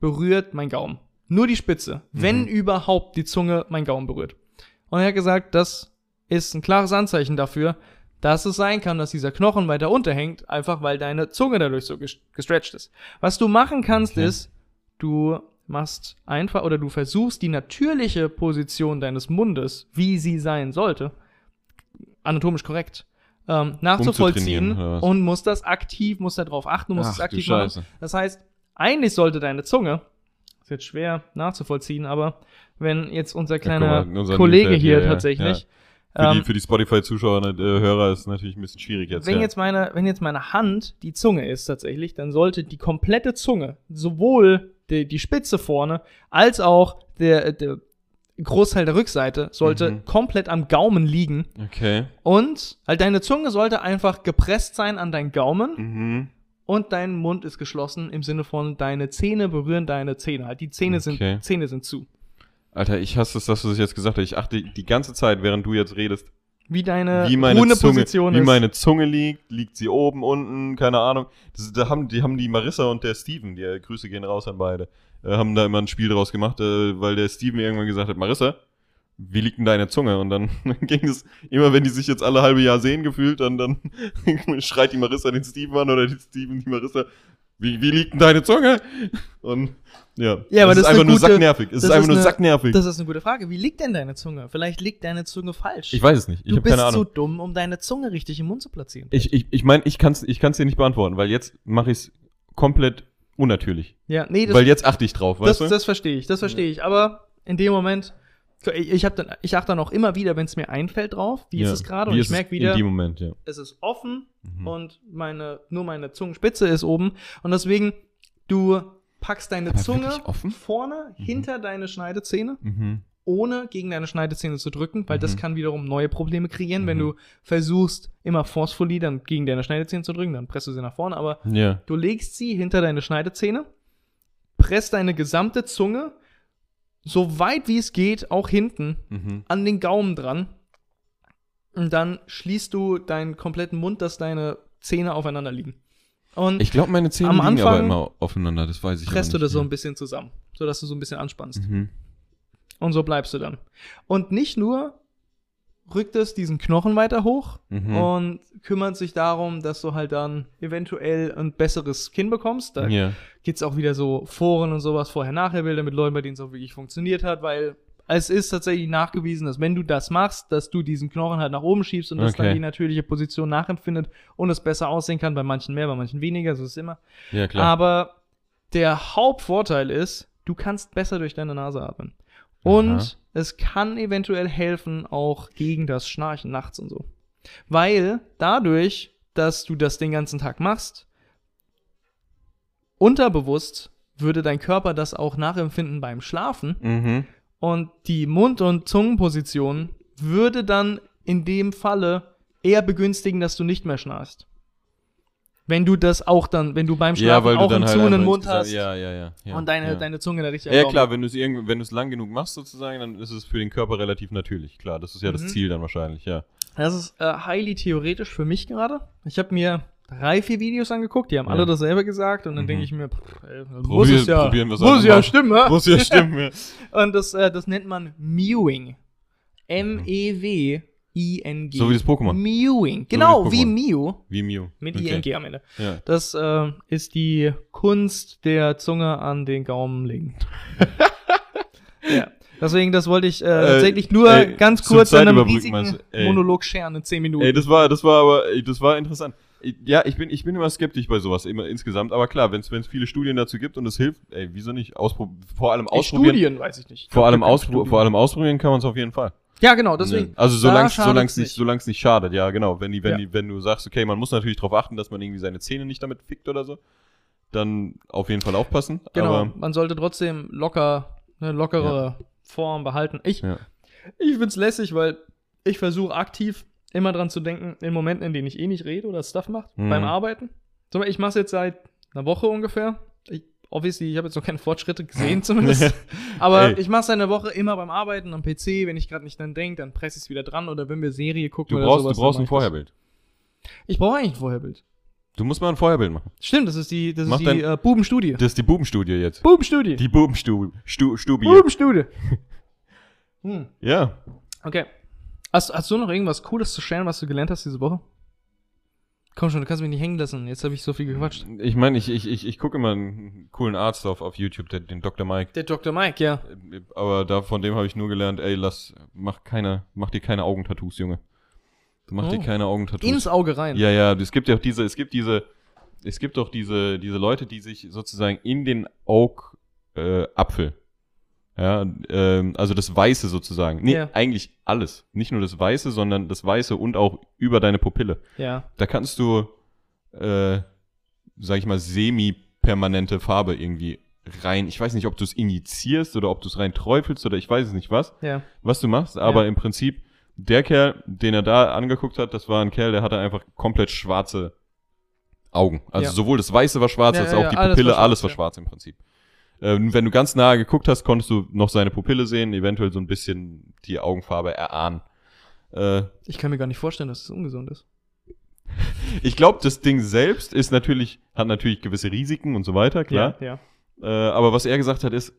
berührt mein Gaumen. Nur die Spitze. Wenn Mhm. überhaupt die Zunge mein Gaumen berührt. Und er hat gesagt, das ist ein klares Anzeichen dafür, dass es sein kann, dass dieser Knochen weiter unterhängt, einfach weil deine Zunge dadurch so ges- gestretcht ist. Was du machen kannst, Okay. ist, du machst einfach oder du versuchst die natürliche Position deines Mundes, wie sie sein sollte, anatomisch korrekt, ähm, nachzuvollziehen und musst das aktiv, musst darauf achten, musst es Ach, du aktiv machen. Das heißt, eigentlich sollte deine Zunge, ist jetzt schwer nachzuvollziehen, aber wenn jetzt unser kleiner guck mal, unser Kollege Nilpferd hier ja, tatsächlich, Für ähm, die, für die Spotify-Zuschauer, äh, Hörer ist natürlich ein bisschen schwierig jetzt. wenn ja. jetzt meine, wenn jetzt meine Hand die Zunge ist tatsächlich, dann sollte die komplette Zunge, sowohl die, die Spitze vorne, als auch der, der Großteil der Rückseite, sollte Mhm. komplett am Gaumen liegen. Okay. Und halt deine Zunge sollte einfach gepresst sein an deinen Gaumen Mhm. und dein Mund ist geschlossen im Sinne von deine Zähne berühren deine Zähne. Halt die Zähne Okay. sind Zähne sind zu. Alter, ich hasse es, dass du das jetzt gesagt hast. Ich achte die ganze Zeit, während du jetzt redest, Wie deine wie meine Zunge, Position wie ist. meine Zunge liegt. Liegt sie oben, unten, keine Ahnung. Das, da haben, die haben die Marissa und der Steven, die äh, Grüße gehen raus an beide, äh, haben da immer ein Spiel draus gemacht, äh, weil der Steven irgendwann gesagt hat, Marissa, wie liegt denn deine Zunge? Und dann ging es, immer wenn die sich jetzt alle halbe Jahr sehen gefühlt, dann, dann schreit die Marissa den Steven an oder die Steven die Marissa, wie, wie liegt denn deine Zunge? Und ja, Ja, aber es das ist ist einfach nur gute- sacknervig. Es das ist einfach ist nur eine- sacknervig. Das ist eine gute Frage. Wie liegt denn deine Zunge? Vielleicht liegt deine Zunge falsch. Ich weiß es nicht. Ich du bist zu dumm, um deine Zunge richtig im Mund zu platzieren. Ich, ich, ich meine, ich kann es ich kann's dir nicht beantworten, weil jetzt mache ich es komplett unnatürlich. Ja, nee, das, Weil jetzt achte ich drauf, das, weißt du? das verstehe ich, das verstehe ich. Aber in dem Moment, ich, ich, hab dann, ich achte dann auch immer wieder, wenn es mir einfällt drauf, wie Ja. ist es gerade? Und ich merke wieder, In dem Moment, ja. es ist offen Mhm. und meine, nur meine Zungenspitze ist oben. Und deswegen, du packst deine Aber Zunge vorne hinter deine Schneidezähne, Mhm. ohne gegen deine Schneidezähne zu drücken, weil das Mhm. kann wiederum neue Probleme kreieren. Wenn Mhm. du versuchst, immer forcefully dann gegen deine Schneidezähne zu drücken, dann presst du sie nach vorne, aber Ja. du legst sie hinter deine Schneidezähne, presst deine gesamte Zunge so weit wie es geht, auch hinten, Mhm. an den Gaumen dran. Und dann schließt du deinen kompletten Mund, dass deine Zähne aufeinander liegen. Und Ich glaube, meine Zähne Am liegen aber Anfang immer aufeinander, das weiß ich presst du das so ein bisschen zusammen, sodass du so ein bisschen anspannst. Mhm. Und so bleibst du dann. Und nicht nur rückt es diesen Knochen weiter hoch Mhm. und kümmert sich darum, dass du halt dann eventuell ein besseres Kinn bekommst. Da Ja. gibt's auch wieder so Foren und sowas, Vorher-Nachher-Bilder mit Leuten, bei denen es auch wirklich funktioniert hat, weil es ist tatsächlich nachgewiesen, dass wenn du das machst, dass du diesen Knochen halt nach oben schiebst und dass Okay. dann die natürliche Position nachempfindet und es besser aussehen kann, bei manchen mehr, bei manchen weniger, so ist es immer. ja, klar. Aber der Hauptvorteil ist, du kannst besser durch deine Nase atmen. Und Aha. es kann eventuell helfen, auch gegen das Schnarchen nachts und so. Weil dadurch, dass du das den ganzen Tag machst, unterbewusst würde dein Körper das auch nachempfinden beim Schlafen. mhm. Und die Mund- und Zungenposition würde dann in dem Falle eher begünstigen, dass du nicht mehr schnarchst. Wenn du das auch dann, wenn du beim Schlafen Ja, weil du auch dann einen halt zu einen einfach Mund insgesamt- hast Ja, ja, ja. ja und deine, ja. deine Zunge da richtig Ja, am klar, wenn du es wenn du es lang genug machst sozusagen, dann ist es für den Körper relativ natürlich. Klar, das ist ja das Mhm. Ziel dann wahrscheinlich, ja. Das ist äh, highly theoretisch für mich gerade. Ich habe mir drei, vier Videos angeguckt, die haben Ja. alle dasselbe gesagt und dann Mhm. denke ich mir, pff, ey, muss es ja, muss ja stimmen? Muss ja stimmen, ja. Und das, äh, das nennt man Mewing. M-E-W-I-N-G. So wie das Pokémon. Mewing. Genau, das wie Pokémon. Mew. Wie Mew. Mit Okay. I-N-G am Ende. Ja. Das äh, ist die Kunst der Zunge an den Gaumen legen. ja. Deswegen, das wollte ich äh, tatsächlich nur ey, ganz kurz in einem riesigen. Monolog scheren in 10 Minuten. Ey, das war, das war aber, das war interessant. Ja, ich bin, ich bin immer skeptisch bei sowas, immer insgesamt. Aber klar, wenn es viele Studien dazu gibt und es hilft, ey, wieso nicht? Auspro vor allem Ey, ausprobieren. Studien, weiß ich nicht. Ich Vor allem, auspro Studien. vor allem ausprobieren kann man es auf jeden Fall. Ja, genau, deswegen. Ne? Also solange es nicht, solang's nicht schadet, ja genau. Wenn die, wenn Ja. die, wenn du sagst, okay, man muss natürlich darauf achten, dass man irgendwie seine Zähne nicht damit fickt oder so, dann auf jeden Fall aufpassen. Genau, Aber, man sollte trotzdem locker, eine lockere Form behalten. Ich, ja. ich find's lässig, weil ich versuche aktiv immer dran zu denken, in Momenten, in denen ich eh nicht rede oder Stuff mache, Mhm. beim Arbeiten. Zum Beispiel, ich mache jetzt seit einer Woche ungefähr. Ich, obviously, ich habe jetzt noch keine Fortschritte gesehen zumindest. Aber Ey. ich mache es eine Woche immer beim Arbeiten am PC. Wenn ich gerade nicht dran denke, dann presse ich es wieder dran. Oder wenn wir Serie gucken Du oder brauchst, sowas. du brauchst ein. Vorherbild. Ich brauche eigentlich ein Vorherbild. Du musst mal ein Vorherbild machen. Stimmt, das ist die, das Mach ist die dein- äh, Bubenstudie. Das ist die Bubenstudie jetzt. Bubenstudie. Die Bubenstudie. Stu Stubie. Bubenstudie. hm. Ja. Okay. Hast, hast du noch irgendwas Cooles zu sharen, was du gelernt hast diese Woche? Komm schon, du kannst mich nicht hängen lassen. Jetzt habe ich so viel gequatscht. Ich meine, ich, ich, ich, ich gucke immer einen coolen Arzt auf, auf YouTube, den, den Dr. Mike. Der Dr. Mike, ja. Aber da, von dem habe ich nur gelernt, ey, lass, mach keine, mach dir keine Augentattoos, Junge. Mach dir Oh. keine Augentattoos. Ins Auge rein. Ja, ja, es gibt ja auch diese, es gibt diese, es gibt doch diese, diese Leute, die sich sozusagen in den Augapfel, äh, Apfel, ja, ähm, also das Weiße sozusagen. Nee, Ja. eigentlich alles. Nicht nur das Weiße, sondern das Weiße und auch über deine Pupille. Ja. Da kannst du, äh, sag ich mal, semi-permanente Farbe irgendwie rein. Ich weiß nicht, ob du es injizierst oder ob du es rein träufelst oder ich weiß es nicht was Ja. was du machst, aber Ja. im Prinzip, der Kerl, den er da angeguckt hat, das war ein Kerl, der hatte einfach komplett schwarze Augen. Also Ja. sowohl das Weiße war schwarz, als auch die Pupille, alles war schwarz im Prinzip. Ähm, wenn du ganz nahe geguckt hast, konntest du noch seine Pupille sehen, eventuell so ein bisschen die Augenfarbe erahnen. Äh, Ich kann mir gar nicht vorstellen, dass es ungesund ist. ich glaube, das Ding selbst ist natürlich, hat natürlich gewisse Risiken und so weiter, klar. Ja. Äh, aber was er gesagt hat, ist,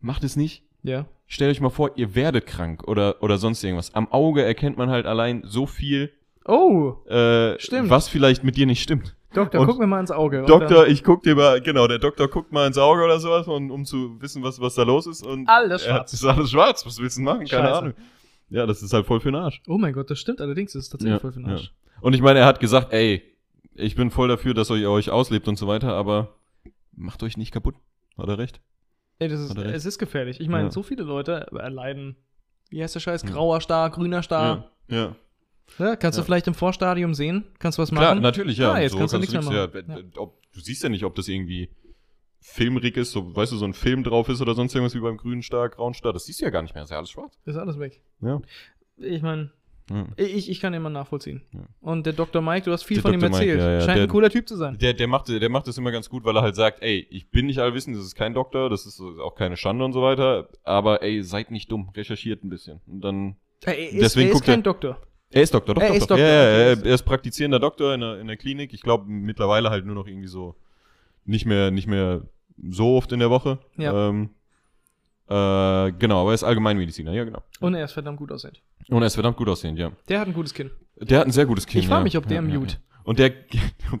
macht es nicht, Ja. stellt euch mal vor, ihr werdet krank oder, oder sonst irgendwas. Am Auge erkennt man halt allein so viel, Oh, äh, Stimmt. was vielleicht mit dir nicht stimmt. Doktor, Und guck mir mal ins Auge. Doktor, ich guck dir mal, genau, der Doktor guckt mal ins Auge oder sowas, und, um zu wissen, was, was da los ist. Und Alles er hat- schwarz. ist alles schwarz, was willst du denn machen? Keine Scheiße. Ahnung. Ja, das ist halt voll für den Arsch. Oh mein Gott, das stimmt allerdings. Das ist tatsächlich Ja, voll für den ja. Arsch. Und ich meine, er hat gesagt, ey, ich bin voll dafür, dass ihr euch auslebt und so weiter, aber macht euch nicht kaputt. Hat er recht? Ey, das ist, recht. es ist gefährlich. Ich meine, Ja. so viele Leute erleiden, wie heißt der Scheiß, grauer Star, grüner Star. Ja. Ja. Ja, kannst Ja. du vielleicht im Vorstadium sehen? Kannst du was Klar, machen? natürlich, ja. Ah, jetzt kannst du nichts mehr ja, machen. äh, Ob, du siehst ja nicht, ob das irgendwie filmrig ist, so, weißt du, so ein Film drauf ist oder sonst irgendwas wie beim grünen Star, grauen Star. Das siehst du ja gar nicht mehr. Das ist ja alles schwarz. Ist alles weg. Ja. Ich meine, ja. ich, ich kann immer nachvollziehen. Ja. Und der Dr. Mike, du hast viel Der von ihm Dr. Mike, erzählt. ja, ja, Scheint der- ein cooler Typ zu sein. Der, der, macht, der macht das immer ganz gut, weil er halt sagt, ey, ich bin nicht allwissend, das ist kein Doktor, das ist auch keine Schande und so weiter, aber ey, seid nicht dumm, recherchiert ein bisschen. Und dann, Er ist, Deswegen er ist guckt er- kein Doktor. Er ist Doktor, doch, Er doch, ist doch. Doktor, ja, ja, er, ist- er ist praktizierender Doktor in der, in der Klinik. Ich glaube mittlerweile halt nur noch irgendwie so, nicht mehr, nicht mehr so oft in der Woche. Ja. Ähm, äh, genau, aber er ist Allgemeinmediziner, ja genau. Und er ist verdammt gut aussehend. Und er ist verdammt gut aussehend, ja. Der hat ein gutes Kinn. Der hat ein sehr gutes Kinn. Ich frage ja. mich, ob der ja, mute. Ja. Und der,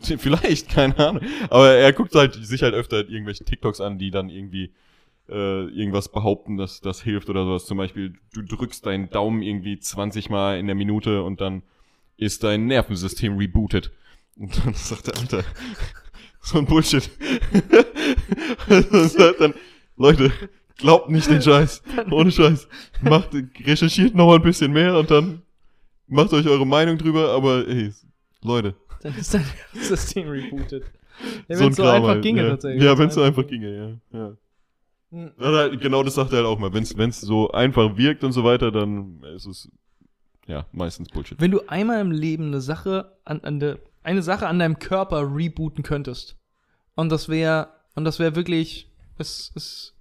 vielleicht, keine Ahnung. Aber er guckt halt sich halt öfter irgendwelche TikToks an, die dann irgendwie äh, irgendwas behaupten, dass das hilft oder sowas. Zum Beispiel, du drückst deinen Daumen irgendwie 20 Mal in der Minute und dann ist dein Nervensystem rebootet. Und dann sagt der Alter, so ein Bullshit. dann, Leute, glaubt nicht den Scheiß. Ohne Scheiß. Macht, recherchiert noch ein bisschen mehr und dann macht euch eure Meinung drüber, aber ey, Leute, Dann ist sein System rebootet. Ja, so wenn ein es so Kram einfach ginge ja. tatsächlich. Ja, wenn es so einfach ginge, ja. ja. Hm. Genau das sagt er halt auch mal. Wenn es so einfach wirkt und so weiter, dann ist es ja meistens Bullshit. Wenn du einmal im Leben eine Sache an, an de, eine Sache an deinem Körper rebooten könntest und das wäre und das wäre wirklich es, es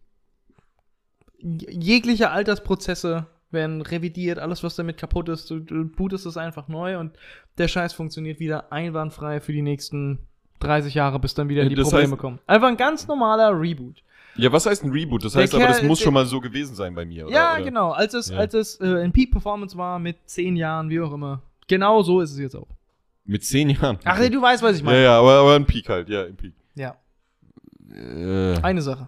jegliche Altersprozesse werden revidiert, alles was damit kaputt ist, du, du bootest es einfach neu und der Scheiß funktioniert wieder einwandfrei für die nächsten 30 Jahre, bis dann wieder Ja, die Probleme heißt- kommen. Einfach ein ganz normaler Reboot. Ja, was heißt ein Reboot? Das Der heißt aber, das Kerl- muss der- schon mal so gewesen sein bei mir, oder? ja, oder? genau. Als es, Ja. als es äh, in Peak Performance war mit 10 Jahren, wie auch immer. Genau so ist es jetzt auch. Mit zehn Jahren. Ach, du weißt, was ich ja, meine. ja, aber, aber ein Peak halt, ja, ein Peak. ja. Äh, Eine Sache.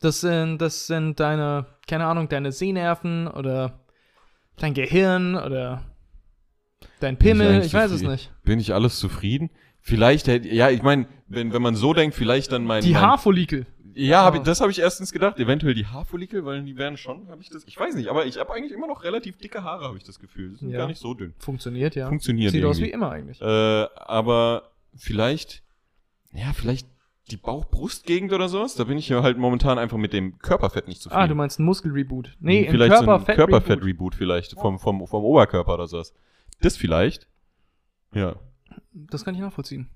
Das sind, das sind deine, keine Ahnung, deine Sehnerven oder dein Gehirn oder dein ich Pimmel, eigentlich ich weiß es nicht. bin ich alles zufrieden? Vielleicht hätte, ja, ich meine, wenn, wenn man so denkt, vielleicht dann mein. Die mein, Haarfollikel. Ja, hab ich, das habe ich erstens gedacht. Eventuell die Haarfollikel, weil die wären schon, habe ich das. Ich weiß nicht, aber ich habe eigentlich immer noch relativ dicke Haare, habe ich das Gefühl. Die sind Ja. gar nicht so dünn. Funktioniert, ja. Funktioniert Sieht aus irgendwie. wie immer eigentlich. Äh, aber vielleicht, ja, vielleicht die Bauch-Brust-Gegend oder sowas. Da bin ich ja halt momentan einfach mit dem Körperfett nicht zufrieden. Ah, du meinst ein Muskelreboot. Nee, ein vielleicht so ein Körperfett. Körperfett-Reboot vielleicht vom, vom, vom Oberkörper oder sowas. Das vielleicht. Ja. Das kann ich nachvollziehen.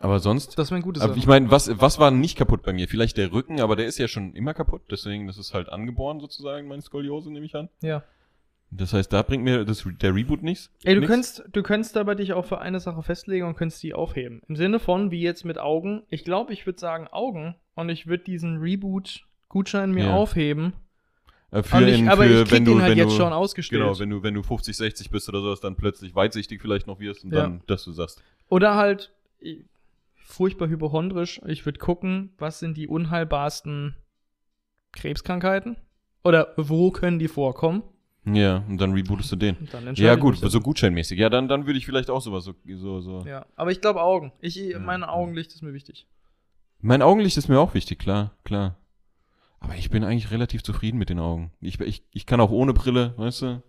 Aber sonst. Das wäre ein gutes Aber ich meine, was, was war nicht kaputt bei mir? Vielleicht der Rücken, aber der ist ja schon immer kaputt. Deswegen, das ist halt angeboren sozusagen, meine Skoliose, nehme ich an. Ja. Das heißt, da bringt mir das, der Reboot nichts. Ey, du Nix? könntest, du könntest aber dich auch für eine Sache festlegen und könntest die aufheben. Im Sinne von, wie jetzt mit Augen. Ich glaube, ich würde sagen Augen und ich würde diesen Reboot-Gutschein mir Ja. aufheben. Äh, für ich, in, aber für, ich krieg wenn du, den halt wenn jetzt du, schon ausgestellt. Genau, wenn du, wenn du 50, 60 bist oder sowas, dann plötzlich weitsichtig vielleicht noch wirst und Ja. dann, dass du sagst. Oder halt furchtbar hypochondrisch. Ich würde gucken, was sind die unheilbarsten Krebskrankheiten? Oder wo können die vorkommen? Ja, und dann rebootest du den. Dann Ja, gut, so gutscheinmäßig. Ja, dann, dann würde ich vielleicht auch sowas so, so, so. Ja, aber ich glaube Augen. Ich, mein ja. Augenlicht ist mir wichtig. Mein Augenlicht ist mir auch wichtig, klar, klar. Aber ich bin eigentlich relativ zufrieden mit den Augen. Ich, ich, ich kann auch ohne Brille, weißt du?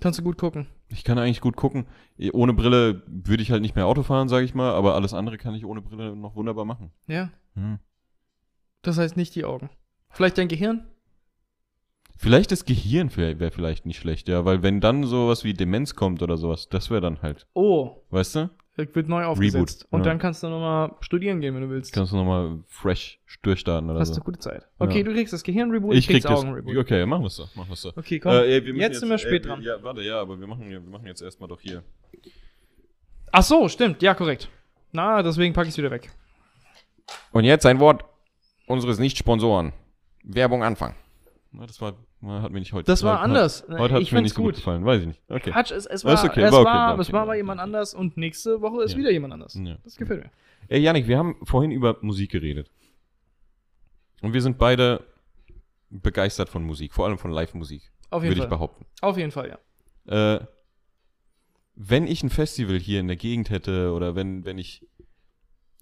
Kannst du gut gucken. Ich kann eigentlich gut gucken. Eh, Ohne Brille würde ich halt nicht mehr Auto fahren, sage ich mal, aber alles andere kann ich ohne Brille noch wunderbar machen. Ja. Hm. Das heißt nicht die Augen. Vielleicht dein Gehirn? Vielleicht das Gehirn wäre vielleicht nicht schlecht, ja, weil wenn dann sowas wie Demenz kommt oder sowas, das wäre dann halt, Oh, weißt du? Wird neu aufgesetzt. Und ja. dann kannst du nochmal studieren gehen, wenn du willst. Kannst du nochmal fresh durchstarten oder Hast so. du gute Zeit. Okay, Ja. du kriegst das Gehirn-Reboot, Ich krieg das. Augen-Reboot. Okay, machen wir so, machen wir so. Okay, komm. Äh, ey, wir müssen jetzt sind wir spät äh, dran. Ja, warte, ja, aber wir machen, wir machen jetzt erstmal doch hier. Ach so, stimmt. Ja, korrekt. Na, deswegen packe ich es wieder weg. Und jetzt ein Wort unseres Nicht-Sponsoren. Werbung Anfang. Na, das war, hat mir nicht heute. Das war heute- anders. Heute hat ich mir nicht so gut gut. gefallen, weiß ich nicht. Okay. Quatsch, es, es war, okay, es war war, okay, war es war war bei okay. jemand anders und nächste Woche ist Ja. wieder jemand anders. Ja. Das gefällt mir. Ey, Janik, wir haben vorhin über Musik geredet. Und wir sind beide begeistert von Musik, vor allem von Live-Musik, Auf jeden würde ich Fall. behaupten. Auf jeden Fall, ja. Äh, wenn ich ein Festival hier in der Gegend hätte oder wenn, wenn ich.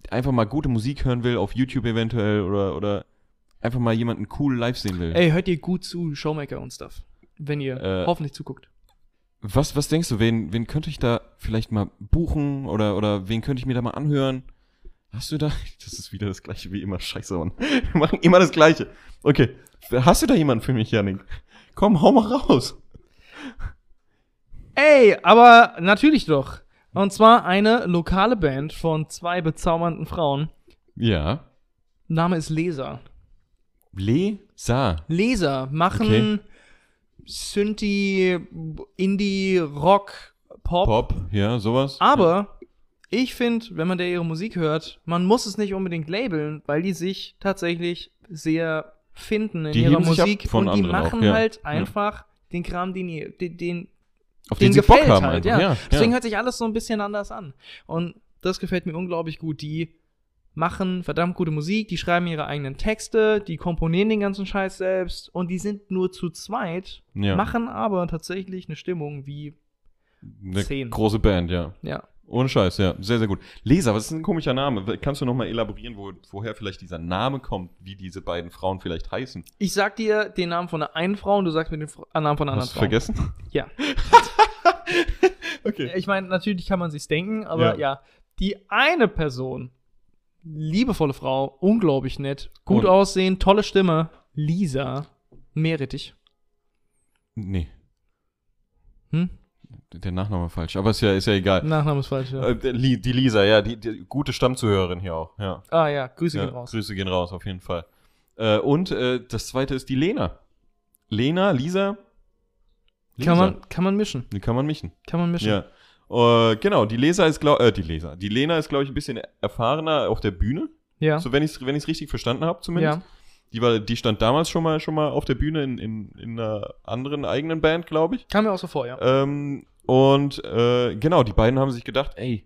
einfach mal gute Musik hören will, auf YouTube eventuell oder, oder einfach mal jemanden cool live sehen will. Ey, hört ihr gut zu, Showmaker und Stuff. Wenn ihr Äh, hoffentlich zuguckt. Was, was denkst du, wen, wen könnte ich da vielleicht mal buchen oder, oder wen könnte ich mir da mal anhören? Hast du da, das ist wieder das gleiche wie immer, scheiße, Mann. Wir machen immer das gleiche. Okay, hast du da jemanden für mich, Janik? Komm, hau mal raus. Ey, aber natürlich doch. Und zwar eine lokale Band von zwei bezaubernden Frauen. Ja. Name ist Leser. Lesa. Leser machen Synthie, Indie, Rock, Pop. Pop, ja, sowas. Aber ich finde, wenn man da ihre Musik hört, man muss es nicht unbedingt labeln, weil die sich tatsächlich sehr finden in Die ihrer Musik von und die machen ja. halt Ja. einfach den Kram, den, ihr- den, den Auf denen den sie Bock gefällt haben halt, ja. Ja, Deswegen ja. hört sich alles so ein bisschen anders an. Und das gefällt mir unglaublich gut. Die machen verdammt gute Musik, die schreiben ihre eigenen Texte, die komponieren den ganzen Scheiß selbst und die sind nur zu zweit, Ja. machen aber tatsächlich eine Stimmung wie, Eine zehn. große Band, ja. ja. Ohne Scheiß, ja. Sehr, sehr gut. Leser, was ist ein komischer Name? Kannst du nochmal elaborieren, wo, woher vielleicht dieser Name kommt, wie diese beiden Frauen vielleicht heißen? Ich sag dir den Namen von der einen Frau und du sagst mir den Fr- Namen von der anderen Hast du Frau. vergessen? Ja. okay. Ich meine, natürlich kann man sich's denken, aber ja. Ja. die eine Person, liebevolle Frau, unglaublich nett, gut Und- aussehen, tolle Stimme, Lisa Meerrettich. Nee, Hm? der Nachname falsch, aber ist ja, ist ja egal. Nachname ist falsch, ja. Äh, die Lisa, ja, die, die gute Stammzuhörerin hier auch, ja. ah ja, Grüße ja gehen raus. Grüße gehen raus, auf jeden Fall. Äh, und äh, das zweite ist die Lena. Lena, Lisa. Lisa. Kann man, kann man mischen. Die kann man mischen. Kann man mischen. Ja. Äh, genau, die Leser ist, glaub, äh, die Leser. Die Lena ist, glaube ich, ein bisschen erfahrener auf der Bühne. Ja. So, wenn ich es wenn ich's richtig verstanden habe, zumindest. ja. Die, war, die stand damals schon mal, schon mal auf der Bühne in, in, in einer anderen eigenen Band, glaube ich. Kam mir auch so vor, ja. Ähm, und äh, genau, die beiden haben sich gedacht, ey,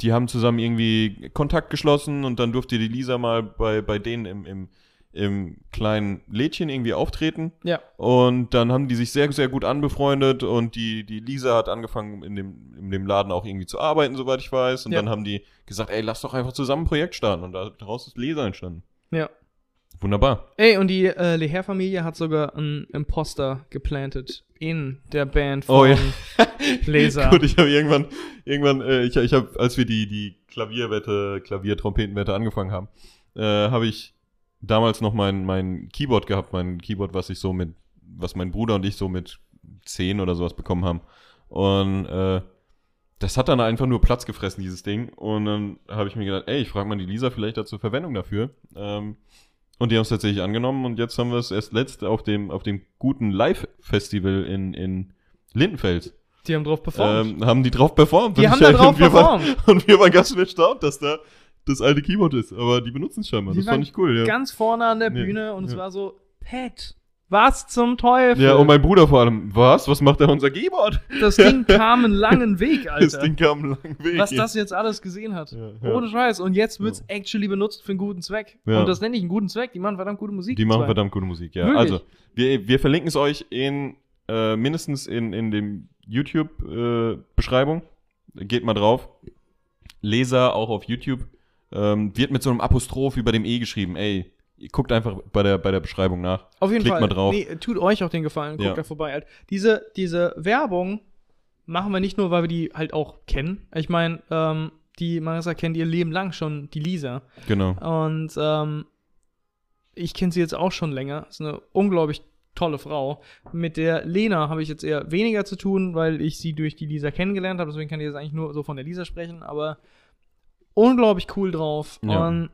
die haben zusammen irgendwie Kontakt geschlossen und dann durfte die Lisa mal bei, bei denen im, im, im kleinen Lädchen irgendwie auftreten. Ja. Und dann haben die sich sehr, sehr gut anbefreundet und die, die Lisa hat angefangen, in dem, in dem Laden auch irgendwie zu arbeiten, soweit ich weiß. Und Ja. dann haben die gesagt, ey, lass doch einfach zusammen ein Projekt starten. Und daraus ist Leser entstanden. Ja. Wunderbar. Ey, und die äh, Leher-Familie hat sogar einen Imposter geplantet in der Band von Oh ja. Laser. Gut, ich habe irgendwann, irgendwann, äh, ich, ich habe, als wir die, die Klavierwette, Klavier-Trompetenwette angefangen haben, äh, habe ich damals noch mein, mein Keyboard gehabt, mein Keyboard, was ich so mit, was mein Bruder und ich so mit 10 oder sowas bekommen haben. Und äh, das hat dann einfach nur Platz gefressen, dieses Ding. Und dann habe ich mir gedacht, ey, ich frage mal die Lisa vielleicht dazu Verwendung dafür. Ähm, und die haben es tatsächlich angenommen und jetzt haben wir es erst letzt auf dem, auf dem guten Live-Festival in, in Lindenfels. Die haben drauf performt. Ähm, haben die drauf performt. Die Und haben ich- da drauf und wir waren- performt. Und wir waren ganz erstaunt, dass da das alte Keyboard ist. Aber die benutzen es scheinbar. Die das fand ich cool, ja. Ganz vorne an der Ja, Bühne und es ja. war so, Pat, was zum Teufel? Ja, und mein Bruder vor allem, was? Was macht da unser Keyboard? das Ding kam einen langen Weg, Das Alter. Ding kam einen langen Weg. was das jetzt alles gesehen hat. Ja, ja. Ohne Scheiß. Und jetzt wird's actually benutzt für einen guten Zweck. Ja. Und das nenne ich einen guten Zweck. Die machen verdammt gute Musik. Die machen verdammt gute Musik, ja. Wirklich? Also, wir, wir verlinken es euch in, äh, mindestens in, in dem YouTube-Beschreibung. Geht mal drauf. Leser auch auf YouTube. Ähm, wird mit so einem Apostroph über dem E geschrieben. Ey, guckt einfach bei der, bei der Beschreibung nach. Auf jeden Klickt Fall. mal drauf. Nee, tut euch auch den Gefallen. Guckt Ja. da vorbei. Halt. Diese, diese Werbung machen wir nicht nur, weil wir die halt auch kennen. Ich meine, ähm, die Marissa kennt ihr Leben lang schon die Lisa. Genau. Und ähm, ich kenne sie jetzt auch schon länger. Ist eine unglaublich tolle Frau. Mit der Lena habe ich jetzt eher weniger zu tun, weil ich sie durch die Lisa kennengelernt habe. Deswegen kann ich jetzt eigentlich nur so von der Lisa sprechen. Aber unglaublich cool drauf. Ja. Und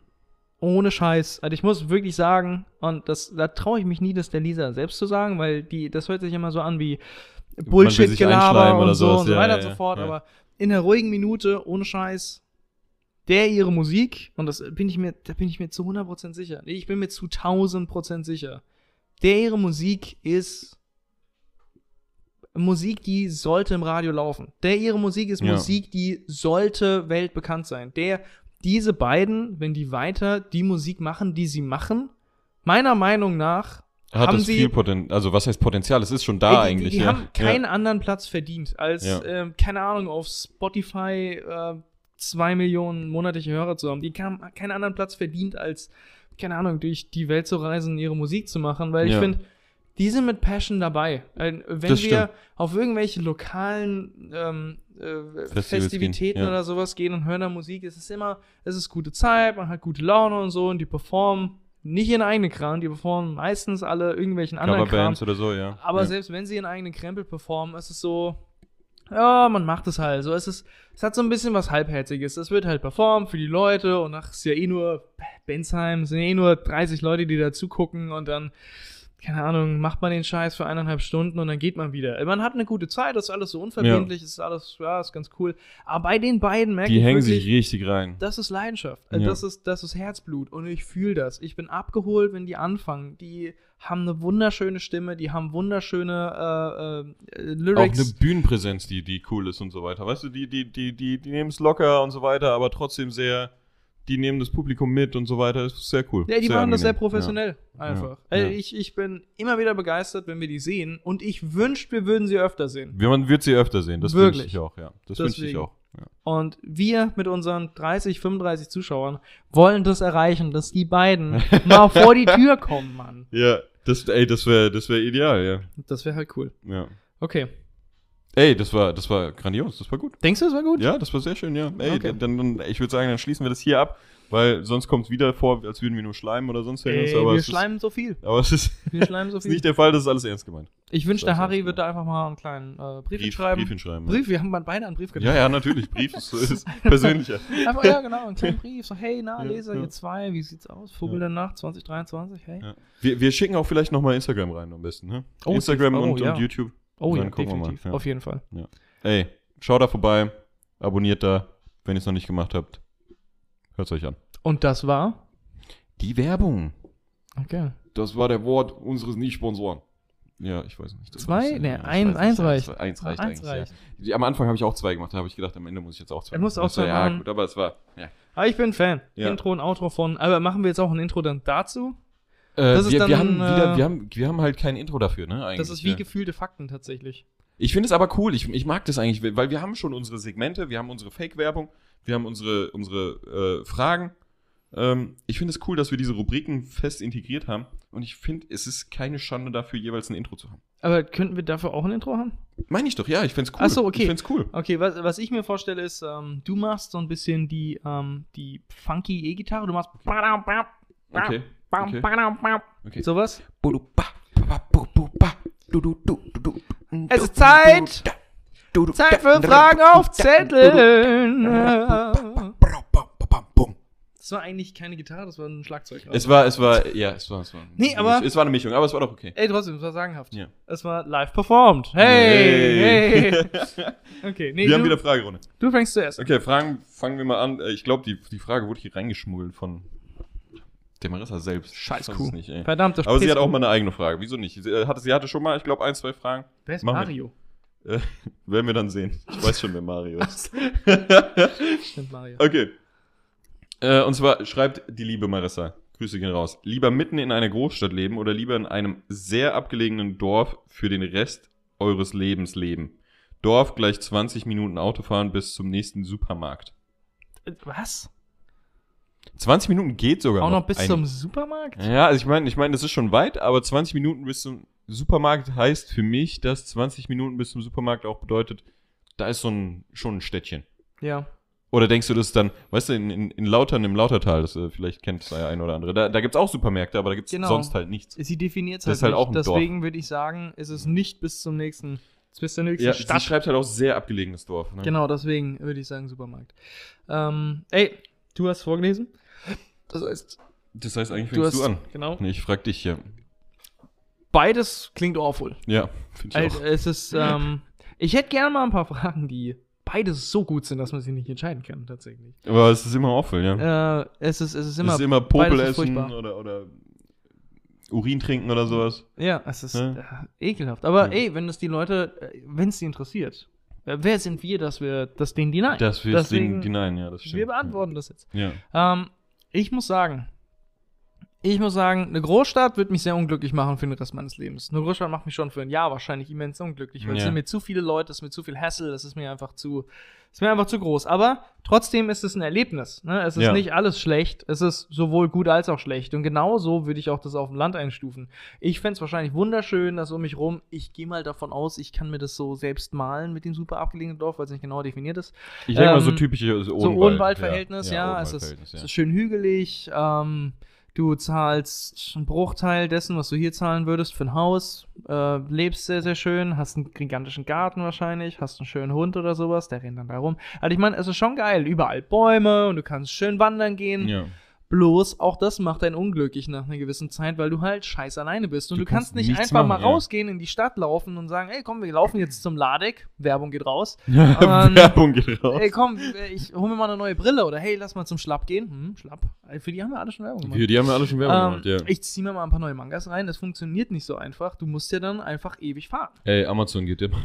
ohne Scheiß. Also ich muss wirklich sagen, und das, da traue ich mich nie, das der Lisa selbst zu sagen, weil die, das hört sich immer so an wie Bullshit-Gelaber und so sowas. und so weiter ja, und so fort. ja. Aber in einer ruhigen Minute, ohne Scheiß, der ihre Musik, und das bin ich mir, da bin ich mir zu 100% sicher. Nee, Ich bin mir zu 1000% sicher. Der ihre Musik ist Musik, die sollte im Radio laufen. Der ihre Musik ist Ja. Musik, die sollte weltbekannt sein. Der, diese beiden, wenn die weiter die Musik machen, die sie machen, meiner Meinung nach Hat haben es sie- viel Potenzial. Also, was heißt Potenzial? Es ist schon da Ey, die, eigentlich. Die, die ja. haben keinen anderen Platz verdient als, Ja. ähm, keine Ahnung, auf Spotify, äh, zwei Millionen monatliche Hörer zu haben, die keinen, keinen anderen Platz verdient, als, keine Ahnung, durch die Welt zu reisen, ihre Musik zu machen, weil ich Ja. finde, die sind mit Passion dabei. Weil, Wenn Das wir stimmt. auf irgendwelche lokalen ähm, äh, Festivitäten ja. oder sowas gehen und hören da Musik, es ist immer, es ist gute Zeit, man hat gute Laune und so und die performen nicht ihren eigenen Kram, die performen meistens alle irgendwelchen anderen Kram. Coverbands oder so, ja. Aber ja. selbst wenn sie ihren eigenen Krempel performen, ist es so, ja, man macht es halt. So, es ist, es hat so ein bisschen was Halbherziges. Es wird halt performt für die Leute und ach, ist ja eh nur Bensheim, es sind eh nur 30 Leute, die da zugucken und dann, keine Ahnung, macht man den Scheiß für eineinhalb Stunden und dann geht man wieder. Man hat eine gute Zeit, das ist alles so unverbindlich, ist alles, ja, ist ganz cool. Aber bei den beiden merke Die ich hängen wirklich, sich richtig rein. das ist Leidenschaft. Äh, Ja. Das, ist, das ist Herzblut und ich fühle das. Ich bin abgeholt, wenn die anfangen. Die haben eine wunderschöne Stimme, die haben wunderschöne äh, äh, Auch Lyrics. eine Bühnenpräsenz, die, die cool ist und so weiter. Weißt du, die, die, die, die, die nehmen es locker und so weiter, aber trotzdem sehr, die nehmen das Publikum mit und so weiter. Das ist sehr cool. ja, die sehr machen das sehr angenehm. professionell. Einfach. Ja. Äh, Ja. Ich, ich bin immer wieder begeistert, wenn wir die sehen und ich wünschte, wir würden sie öfter sehen. Man wird sie öfter sehen, das wünsche ich auch, ja. Das wünsche ich auch. Ja. Und wir mit unseren 30, 35 Zuschauern wollen das erreichen, dass die beiden mal vor die Tür kommen, Mann. Ja, das, ey, das wäre das wär ideal, ja. Das wäre halt cool. ja. Okay. Ey, das war, das war grandios, das war gut. Denkst du, es war gut? Ja, das war sehr schön, ja. Ey, Okay. dann, dann, ich würde sagen, dann schließen wir das hier ab, weil sonst kommt es wieder vor, als würden wir nur schleimen oder sonst irgendwas. Ey, aber, wir schleimen so viel. ist, aber es ist, Wir schleimen so ist viel. nicht der Fall, das ist alles ernst gemeint. Ich wünschte, der Das Harry wird da einfach mal einen kleinen äh, Brief, Brief, schreiben. Brief hinschreiben. Brief, wir haben beide einen Brief Ja, gedacht. ja, natürlich. Brief ist, ist persönlicher. Einfach, ja, genau, einen kleinen Brief. So, hey, na, Ja, Leser, ja. ihr zwei, wie sieht's aus? Vogel der Nacht 2023, hey. Ja. Wir, wir schicken auch vielleicht nochmal Instagram rein am besten, ne? Oh, Instagram oh, und, ja. und YouTube. Oh ja, Dann gucken wir mal, definitiv. ja. Auf jeden Fall. Ey, schaut da vorbei, abonniert da, wenn ihr es noch nicht gemacht habt. Hört's euch an. Und das war? Die Werbung. Okay. Das war der Wort unseres Nicht-Sponsoren. Ja, ich weiß nicht. Das Zwei? ja, ich ein- eins. Ja, reicht. zwei- Eins reicht Eins eigentlich. reicht. Ja. Am Anfang habe ich auch zwei gemacht, da habe ich gedacht, am Ende muss ich jetzt auch zwei Er muss auch machen. zwei Ja, machen. gut, aber es war. Ja. Aber ich bin Fan. Ja. Intro und Outro von. Aber machen wir jetzt auch ein Intro dann dazu? Äh, Das ist wir, wir, dann, haben wieder, äh, wir, haben, wir haben halt kein Intro dafür, ne? Eigentlich, Das ist wie ja. gefühlte Fakten tatsächlich. Ich finde es aber cool. Ich, ich mag das eigentlich, weil wir haben schon unsere Segmente, wir haben unsere Fake-Werbung, wir haben unsere, unsere äh, Fragen. Ähm, ich finde es cool, dass wir diese Rubriken fest integriert haben. Und ich finde, es ist keine Schande dafür, jeweils ein Intro zu haben. Aber könnten wir dafür auch ein Intro haben? Meine ich doch, ja, ich finde es cool. Ach so, okay. Ich finde es cool. Okay, was, was ich mir vorstelle ist, ähm, du machst so ein bisschen die, ähm, die funky E-Gitarre. Du machst. Okay. Okay. Okay. Sowas. Es ist Zeit! Zeit für Fragen auf Zetteln. Das war eigentlich keine Gitarre, das war ein Schlagzeug. Es war, es war, ja, es war, es war. Nee, aber- Es war eine Mischung, aber es war doch okay. Ey, trotzdem, es war sagenhaft. Ja. Es war live performed. Hey! hey. Okay, nee, Wir haben du, wieder Fragerunde. du fängst zuerst. an. Okay, Fragen, fangen wir mal an. Äh, Ich glaube, die, die Frage wurde hier reingeschmuggelt von der Marissa selbst. Scheiß Kuh. Nicht, ey. Verdammt, das Aber sie hat auch mal eine eigene Frage. Wieso nicht? Sie äh, hatte, sie hatte schon mal, ich glaube, ein, zwei Fragen. Wer ist wir. Mario? Äh, werden wir dann sehen. Ich weiß schon, wer Mario ist. Stimmt, Mario. okay. Äh, und zwar schreibt die liebe Marissa. Grüße gehen raus. Lieber mitten in einer Großstadt leben oder lieber in einem sehr abgelegenen Dorf für den Rest eures Lebens leben? Dorf gleich 20 Minuten Autofahren bis zum nächsten Supermarkt. Äh, Was? 20 Minuten geht sogar Auch noch bis Ein- zum Supermarkt? Ja, also ich meine, ich meine, das ist schon weit, aber 20 Minuten bis zum Supermarkt heißt für mich, dass 20 Minuten bis zum Supermarkt auch bedeutet, da ist so ein schon ein Städtchen. Ja. Oder denkst du, das dann, weißt du, in, in, in Lautern, im Lautertal, das äh, vielleicht kennt es der ein oder andere, da, da gibt es auch Supermärkte, aber da gibt es Genau. sonst halt nichts. Sie definiert es Das halt, halt nicht. auch ein Dorf. Deswegen würde ich sagen, ist es nicht bis zum nächsten, bis zur nächsten Ja, sie Stadt. schreibt halt auch sehr abgelegenes Dorf. Ne? Genau, deswegen würde ich sagen Supermarkt. Ähm, ey, du hast vorgelesen. Das heißt, Das heißt, eigentlich du fängst hast, du, an. genau. Nee, ich frag dich hier. Beides klingt awful. Ja, finde ich Also, auch. es ist, ähm, ich hätte gerne mal ein paar Fragen, die beides so gut sind, dass man sich nicht entscheiden kann, tatsächlich. Aber es ist immer awful, ja. Äh, es ist, es ist es immer, ist immer Popel essen oder, oder Urin trinken oder sowas. ja, es ist Ja. äh, ekelhaft. Aber Ja. ey, wenn das die Leute, äh, wenn es die interessiert, wer sind wir, dass wir das denen die nein? Das wir Deswegen- Ding hinein, ja, das stimmt. Wir beantworten das jetzt. Ja. Ähm, ich muss sagen, Ich muss sagen, eine Großstadt wird mich sehr unglücklich machen für den Rest meines Lebens. Eine Großstadt macht mich schon für ein Jahr wahrscheinlich immens unglücklich, weil es Ja. sind mir zu viele Leute, es ist mir zu viel Hassel, es ist mir einfach zu, es ist mir einfach zu groß. Aber trotzdem ist es ein Erlebnis. Ne? Es ist Ja. nicht alles schlecht, es ist sowohl gut als auch schlecht. Und genau so würde ich auch das auf dem Land einstufen. Ich fände es wahrscheinlich wunderschön, dass um mich rum, ich gehe mal davon aus, ich kann mir das so selbst malen mit dem super abgelegenen Dorf, weil es nicht genau definiert ist. Ich denke mal so Ähm, typische So Odenwald. Odenwaldverhältnis, ja. es, ist, es ist schön hügelig. Ähm, du zahlst einen Bruchteil dessen, was du hier zahlen würdest für ein Haus. Äh, lebst sehr, sehr schön. Hast einen gigantischen Garten wahrscheinlich. Hast einen schönen Hund oder sowas. Der rennt dann da rum. Also ich meine, es ist schon geil. Überall Bäume und du kannst schön wandern gehen. Ja. Bloß auch das macht einen unglücklich nach einer gewissen Zeit, weil du halt scheiß alleine bist. Und Du du, kannst kannst nicht einfach mal machen, ja. rausgehen, in die Stadt laufen und sagen, ey komm, wir laufen jetzt zum Ladeck. Werbung geht raus. Ähm, Werbung geht raus. Ey, komm, ich hol mir mal eine neue Brille oder hey, lass mal zum Schlapp gehen. Hm, Schlapp. Ey, Für die haben wir alle schon Werbung gemacht. Die, die haben ja alle schon Werbung Ähm, gemacht, ja. Ich zieh mir mal ein paar neue Mangas rein. Das funktioniert nicht so einfach. Du musst ja dann einfach ewig fahren. Ey, Amazon geht immer.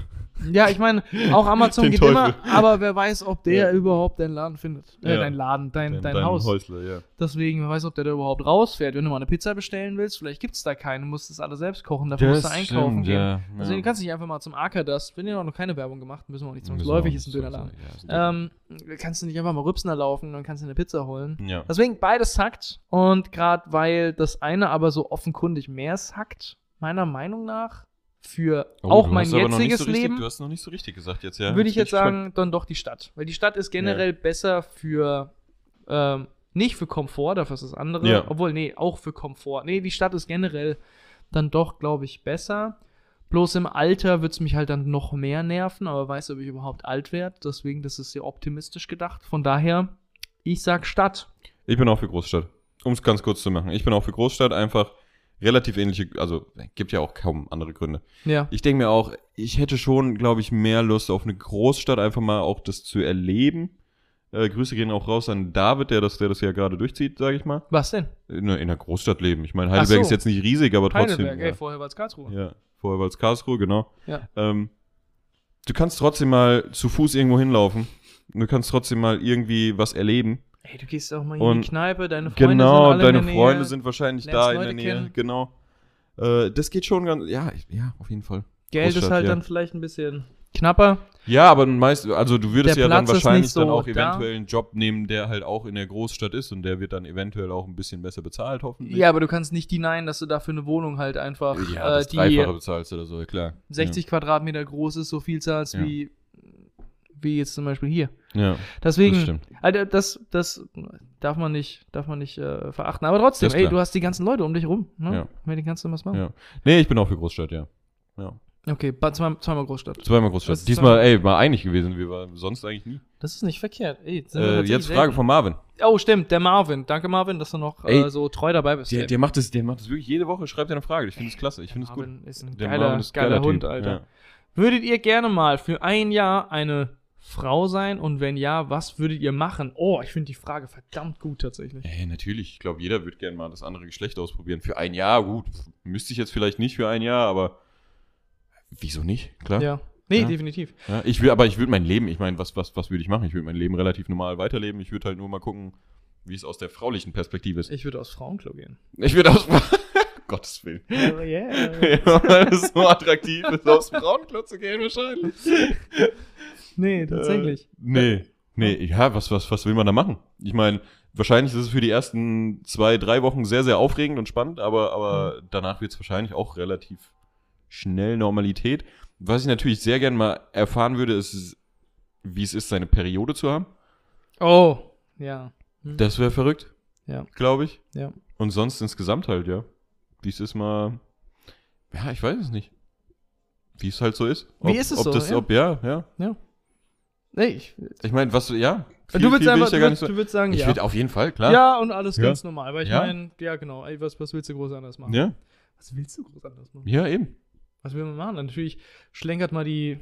Ja, ich meine, auch Amazon geht Teufel. immer, aber wer weiß, ob der Ja. überhaupt deinen Laden findet. Äh, dein Laden, dein, dein, Dein Haus. Häusler, ja. Deswegen, wer weiß, ob der da überhaupt rausfährt. Wenn du mal eine Pizza bestellen willst, vielleicht gibt's da keine, musst das alles selbst kochen, dafür musst du einkaufen gehen. ja. Also du kannst nicht einfach mal zum Akadust, wenn ihr noch keine Werbung gemacht, müssen wir auch nicht zwangsläufig, ist ein Dönerladen. Ähm, kannst du nicht einfach mal Rübsner laufen, dann kannst du eine Pizza holen. ja. Deswegen beides sackt. Und gerade weil das eine aber so offenkundig mehr sackt, meiner Meinung nach, für Oh, auch mein jetziges so richtig, Leben, Du hast noch nicht so richtig gesagt jetzt, ja. würde ich jetzt sagen, dann doch die Stadt. Weil die Stadt ist generell besser für, ähm, nicht für Komfort, dafür ist das andere. Ja. Obwohl, nee, auch für Komfort. Nee, die Stadt ist generell dann doch, glaube ich, besser. Bloß im Alter wird es mich halt dann noch mehr nerven, aber weiß, ob ich überhaupt alt werde. Deswegen, das ist sehr optimistisch gedacht. Von daher, ich sag Stadt. Ich bin auch für Großstadt. Um es ganz kurz zu machen. Ich bin auch für Großstadt, einfach relativ ähnliche, also gibt ja auch kaum andere Gründe. Ja. Ich denke mir auch, ich hätte schon, glaube ich, mehr Lust auf eine Großstadt, einfach mal auch das zu erleben. Äh, Grüße gehen auch raus an David, der das, der das ja gerade durchzieht, sage ich mal. Was denn? In, einer- in einer Großstadt leben. Ich meine, Heidelberg so. ist jetzt nicht riesig, aber trotzdem. Heidelberg, ja. ey, vorher war es Karlsruhe. Ja, vorher war es Karlsruhe, genau. Ja. Ähm, du kannst trotzdem mal zu Fuß irgendwo hinlaufen. Du kannst trotzdem mal irgendwie was erleben. Ey, du gehst auch mal in Und die Kneipe, deine Freunde sind genau, alle deine in der Freunde Nähe. sind wahrscheinlich da in der Nähe. kennen. Genau. Äh, das geht schon ganz. Ja, ich, ja, auf jeden Fall. Geld ist Großstadt, halt ja. dann vielleicht ein bisschen knapper. Ja, aber meist, also du würdest Der ja dann Platz ist wahrscheinlich so dann auch da. eventuell einen Job nehmen, der halt auch in der Großstadt ist und der wird dann eventuell auch ein bisschen besser bezahlt, hoffentlich. Ja, aber du kannst nicht denyen, dass du dafür eine Wohnung halt einfach, ja äh, die Dreifache bezahlst oder so, ja, klar. 60 Quadratmeter groß ist, so viel zahlst Ja. wie, wie jetzt zum Beispiel hier. Ja, ja Deswegen, das stimmt. Alter, das, das darf man nicht, darf man nicht äh, verachten. Aber trotzdem, ey, du hast die ganzen Leute um dich rum. Ne? Ja. Mit denen kannst du was machen. Ja. Nee, ich bin auch für Großstadt, ja. ja. Okay, ba- zwei, zweimal Großstadt. Zweimal Großstadt. Das Diesmal, ey, mal einig gewesen, wir waren sonst eigentlich nie. Das ist nicht verkehrt. Ey, Äh, jetzt Frage selten. von Marvin. Oh, stimmt, der Marvin. Danke, Marvin, dass du noch äh, Ey, so treu dabei bist. Der, der, macht das, der macht das wirklich jede Woche, schreibt er eine Frage. Ich finde es klasse, ich finde es gut. Marvin ist ein Der geiler, Marvin ist ein geiler, geiler Hund, Typ, Alter. ja. Würdet ihr gerne mal für ein Jahr eine Frau sein? Und wenn ja, was würdet ihr machen? Oh, ich finde die Frage verdammt gut tatsächlich. Ey, natürlich. Ich glaube, jeder würde gerne mal das andere Geschlecht ausprobieren. Für ein Jahr, gut. Müsste ich jetzt vielleicht nicht für ein Jahr, aber wieso nicht? Klar. Ja. Nee, Ja. definitiv. Ja, ich will, aber ich würde mein Leben, ich meine, was, was, was würde ich machen? Ich würde mein Leben relativ normal weiterleben. Ich würde halt nur mal gucken, wie es aus der fraulichen Perspektive ist. Ich würde aus Frauenklo gehen. Ich würde aus. Gottes Willen. Oh yeah. ja, weil es so attraktiv ist, aufs Frauenklo zu gehen, wahrscheinlich. nee, tatsächlich. Äh, nee. Nee, ja, was, was, was will man da machen? Ich meine, wahrscheinlich ist es für die ersten zwei, drei Wochen sehr, sehr aufregend und spannend, aber, aber danach wird es wahrscheinlich auch relativ schnell Normalität. Was ich natürlich sehr gern mal erfahren würde, ist, wie es ist, seine Periode zu haben. Oh, ja. Hm. Das wäre verrückt. Ja. Glaube ich. Ja. Und sonst insgesamt halt, ja. Wie es ist mal. Ja, ich weiß es nicht. Wie es halt so ist. Wie ist es ob so, Das, ja. Ob, ja, ja. Nee, ich, Ich meine, was, ja. du würdest einfach, ja du, so- du sagen, Ich ja. würde auf jeden Fall, klar. Ja, und alles Ja. ganz normal. Weil ich Ja. meine, ja, genau. Ey, was, was willst du groß anders machen? Ja, Was willst du groß anders machen? ja eben. Was will man machen? Dann Natürlich schlenkert mal die,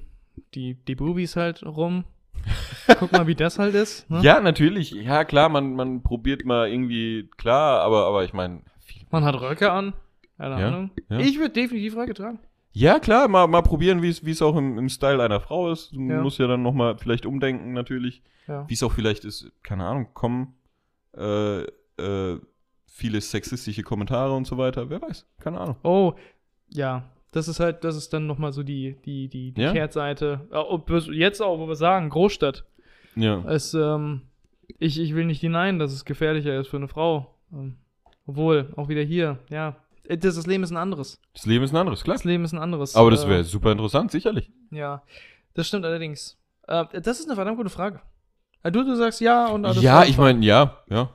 die, die Boobies halt rum. Guck mal, wie das halt ist. Ne? Ja, natürlich. Ja, klar, man, man probiert mal irgendwie, klar, aber, aber ich meine. Man hat Röcke an. Keine Ja, Ahnung. ja. Ich würde definitiv Röcke tragen. Ja, klar, mal, mal probieren, wie es wie es auch im, im Style einer Frau ist. Du Ja. musst ja dann nochmal vielleicht umdenken, natürlich. Wie es auch vielleicht ist, keine Ahnung, kommen, äh, äh, viele sexistische Kommentare und so weiter. Wer weiß, keine Ahnung. Oh, ja. Das ist halt, das ist dann nochmal so die, die, die, die Ja? Kehrtseite. Äh, ob Jetzt auch, wo wir sagen, Großstadt. Ja. Es, ähm, ich, ich will nicht hinein, dass es gefährlicher ist für eine Frau. Ähm, obwohl, auch wieder hier, ja. Äh, Das, das Leben ist ein anderes. Das Leben ist ein anderes, klar. Das Leben ist ein anderes. Aber das Äh, wäre super interessant, sicherlich. Ja, das stimmt allerdings. Äh, das ist eine verdammt gute Frage. Äh, du, du sagst ja und äh, das Ja, ich meine, ja, ja.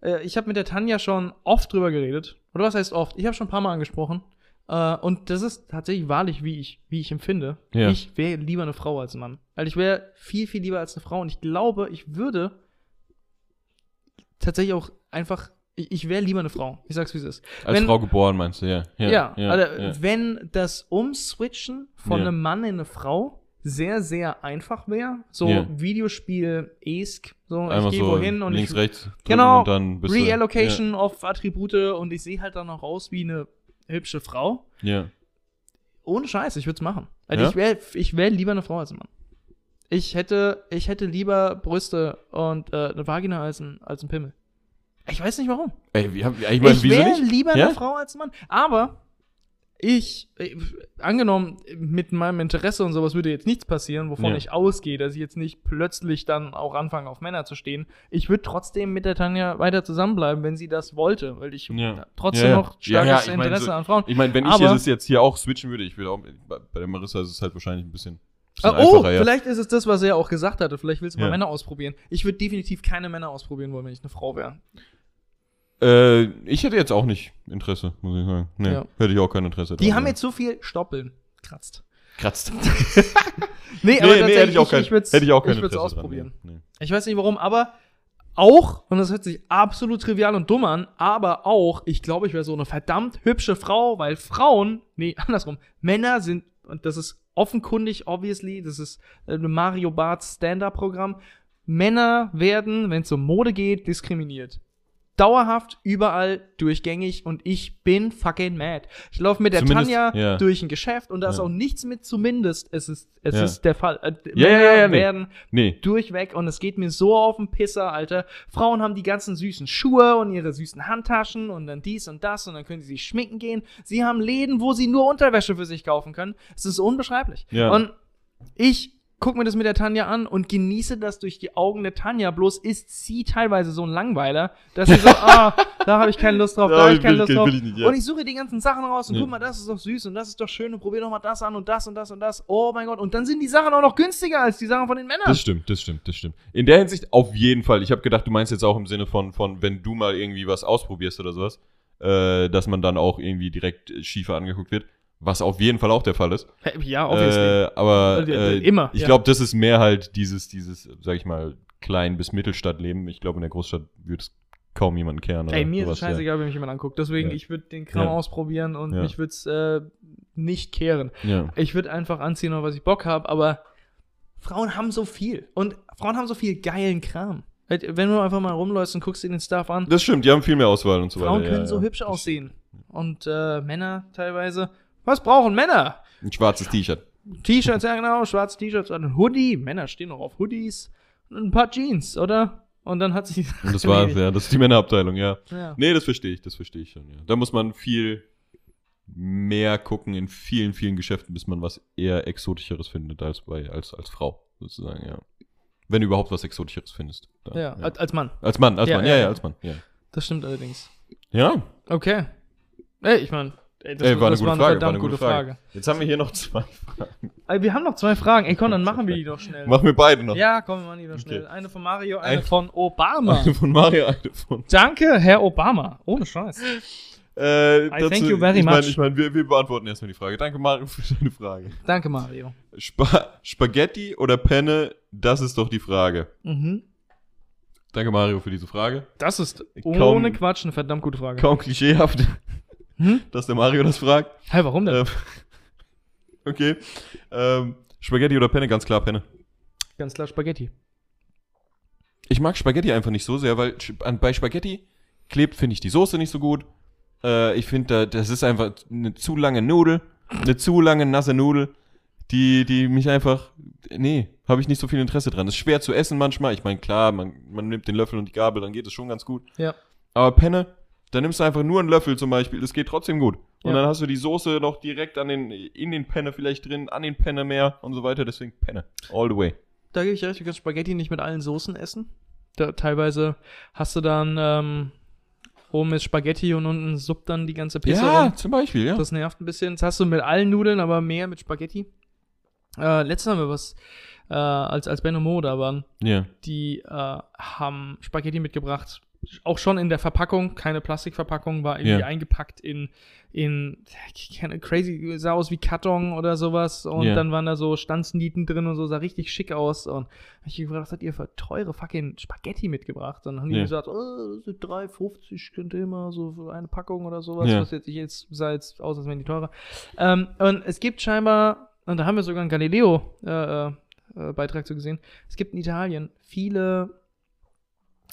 Äh, ich habe mit der Tanja schon oft drüber geredet. Oder was heißt oft? Ich habe schon ein paar Mal angesprochen. Äh, und das ist tatsächlich wahrlich, wie ich, wie ich empfinde. Ja. Ich wäre lieber eine Frau als ein Mann. Weil ich wäre viel, viel lieber als eine Frau. Und ich glaube, ich würde tatsächlich auch einfach. Ich, ich wäre lieber eine Frau. Ich sag's, wie es ist. Als Wenn- Frau geboren, meinst du, ja. Ja, ja, also, ja. wenn das Umswitchen von Ja. einem Mann in eine Frau sehr, sehr einfach wäre, so Ja. Videospiel-esque, so Einfach ich gehe so wohin und links, ich rechts Genau, und dann bist Reallocation of Attribute und ich sehe halt dann noch aus wie eine hübsche Frau. Ja. Ohne Scheiß, ich würde es machen. Also Ja? ich wäre ich wär lieber eine Frau als ein Mann. Ich hätte, ich hätte lieber Brüste und äh, eine Vagina als ein, als ein Pimmel. Ich weiß nicht warum. Ey, hab- ich meine, ich wäre lieber Ja? eine Frau als ein Mann. Aber ich, äh, angenommen, mit meinem Interesse und sowas würde jetzt nichts passieren, wovon Ja. ich ausgehe, dass ich jetzt nicht plötzlich dann auch anfange, auf Männer zu stehen. Ich würde trotzdem mit der Tanja weiter zusammenbleiben, wenn sie das wollte, weil ich Ja. trotzdem Ja, noch starkes ich mein, Interesse so- an Frauen. Ich meine, wenn ich Aber- hier das jetzt hier auch switchen würde, ich würde auch, bei der Marissa ist es halt wahrscheinlich ein bisschen, Ah, oh, ja. vielleicht ist es das, was er auch gesagt hatte. Vielleicht willst du mal Ja. Männer ausprobieren. Ich würde definitiv keine Männer ausprobieren wollen, wenn ich eine Frau wäre. Äh, ich hätte jetzt auch nicht Interesse, muss ich sagen. Nee, Ja. hätte ich auch kein Interesse Die dran, haben jetzt so viel Stoppeln. Kratzt. kratzt. Nee, nee, nee, hätte ich auch kein, ich würd's, hätte ich auch kein ich würd's Interesse dran, ausprobieren. nee. Nee. Ich weiß nicht warum, aber auch, und das hört sich absolut trivial und dumm an, aber auch, ich glaube, ich wäre so eine verdammt hübsche Frau, weil Frauen, nee, andersrum, Männer sind, und das ist offenkundig, obviously, das ist äh, ein Mario Bart Stand-Up-Programm, Männer werden, wenn es um Mode geht, diskriminiert. Dauerhaft, überall, durchgängig und ich bin fucking mad. Ich laufe mit der Zumindest- Tanja ja. durch ein Geschäft und da ist auch nichts mit zumindest, es ist, es Ja. ist der Fall. Äh, Männer ja, ja, nee. werden Nee. durchweg und es geht mir so auf den Pisser, Alter. Frauen haben die ganzen süßen Schuhe und ihre süßen Handtaschen und dann dies und das und dann können sie sich schminken gehen. Sie haben Läden, wo sie nur Unterwäsche für sich kaufen können. Es ist unbeschreiblich. Ja. Und ich guck mir das mit der Tanja an und genieße das durch die Augen der Tanja. Bloß ist sie teilweise so ein Langweiler, dass sie so, ah, da habe ich keine Lust drauf, da Da habe ich keine Lust ich- drauf. ich nicht, ja. Und ich suche die ganzen Sachen raus und Ja. guck mal, das ist doch süß und das ist doch schön und probier doch mal das an und das und das und das. Oh mein Gott. Und dann sind die Sachen auch noch günstiger als die Sachen von den Männern. Das stimmt, das stimmt, das stimmt. In der Hinsicht auf jeden Fall. Ich habe gedacht, du meinst jetzt auch im Sinne von, von wenn du mal irgendwie was ausprobierst oder sowas, äh, dass man dann auch irgendwie direkt schiefer angeguckt wird. Was auf jeden Fall auch der Fall ist. Ja, obviously. Äh, aber Äh, äh, immer, Ich ja. glaube, das ist mehr halt dieses, dieses, sag ich mal, Klein- bis Mittelstadtleben. Ich glaube, in der Großstadt würde es kaum jemanden kehren. Ey, mir ist es sowas, ja. scheißegal, wenn mich jemand anguckt. Deswegen, Ja. ich würde den Kram Ja. ausprobieren und Ja. mich würde es äh, nicht kehren. Ja. Ich würde einfach anziehen, auf was ich Bock habe, aber Frauen haben so viel. Und Frauen haben so viel geilen Kram. Halt, Wenn du einfach mal rumläufst und guckst dir den Stuff an, Das stimmt, die haben viel mehr Auswahl und so Frauen weiter. können ja, so ja. hübsch aussehen. Und äh, Männer teilweise. Was brauchen Männer? Ein schwarzes T-Shirt. T-Shirts, ja genau, schwarze T-Shirts, ein Hoodie. Männer stehen noch auf Hoodies. Und ein paar Jeans, oder? Und dann hat sich. Und das war's, ja. Das ist die Männerabteilung, ja. ja. Nee, das verstehe ich, das verstehe ich schon, ja. Da muss man viel mehr gucken in vielen, vielen Geschäften, bis man was eher Exotischeres findet als bei, als, als Frau, sozusagen, ja. Wenn du überhaupt was Exotischeres findest. Da, Ja, Als, als Mann. Als Mann, als Ja, Mann, ja, ja, ja, ja. als Mann, ja. Das stimmt allerdings. Ja, Okay. Ey, ich meine, das, ey, war eine das gute war eine Frage, war verdammt eine gute Frage. Jetzt haben wir hier noch zwei Fragen. Ey, wir haben noch zwei Fragen. Ey, komm, dann machen wir die doch schnell. Machen wir beide noch. Ja, komm, wir machen die doch schnell. Okay. Eine von Mario, eine Ein- von Obama. Eine von Mario, eine von. Danke, Herr Obama. Ohne Scheiß. Äh, I thank you very ich mein, much. Ich meine, wir, wir beantworten erstmal die Frage. Danke, Mario, für deine Frage. Danke, Mario. Spa Spaghetti oder Penne, das ist doch die Frage. Mhm. Danke, Mario, für diese Frage. Das ist Kaum- ohne Quatsch eine verdammt gute Frage. Kaum klischeehaft, Hm? dass der Mario das fragt. Hey, warum denn? Ähm, okay. Ähm, Spaghetti oder Penne? Ganz klar Penne. Ganz klar Spaghetti. Ich mag Spaghetti einfach nicht so sehr, weil bei Spaghetti klebt, finde ich, die Soße nicht so gut. Äh, ich finde, da- das ist einfach eine zu lange Nudel, eine zu lange nasse Nudel, die, die mich einfach, nee, habe ich nicht so viel Interesse dran. Ist schwer zu essen manchmal. Ich meine, klar, man, man nimmt den Löffel und die Gabel, dann geht es schon ganz gut. Ja. Aber Penne Dann nimmst du einfach nur einen Löffel zum Beispiel, das geht trotzdem gut. Und Ja. dann hast du die Soße noch direkt an den, in den Penne vielleicht drin, an den Penne mehr und so weiter. Deswegen Penne. All the way. Da gebe ich recht, du kannst Spaghetti nicht mit allen Soßen essen. Da, teilweise hast du dann ähm, oben ist Spaghetti und unten suppt dann die ganze Pisse rum. zum Beispiel, ja. Das nervt ein bisschen. Das hast du mit allen Nudeln, aber mehr mit Spaghetti. Äh, letztens haben wir was, äh, als, als Ben und Mo da waren, ja. die äh, haben Spaghetti mitgebracht. Auch schon in der Verpackung, keine Plastikverpackung, war irgendwie Ja. eingepackt in, in keine crazy, sah aus wie Karton oder sowas. Und Ja. dann waren da so Stanzennieten drin und so, sah richtig schick aus. Und hab ich gefragt, was habt ihr für teure fucking Spaghetti mitgebracht? Dann haben die Ja. gesagt, oh, das sind 3,50 könnte immer so für eine Packung oder sowas. Was jetzt, ich jetzt sah jetzt aus, als wären die teurer. Ähm, und es gibt scheinbar, und da haben wir sogar einen Galileo-Beitrag äh, Beitrag zu gesehen, es gibt in Italien viele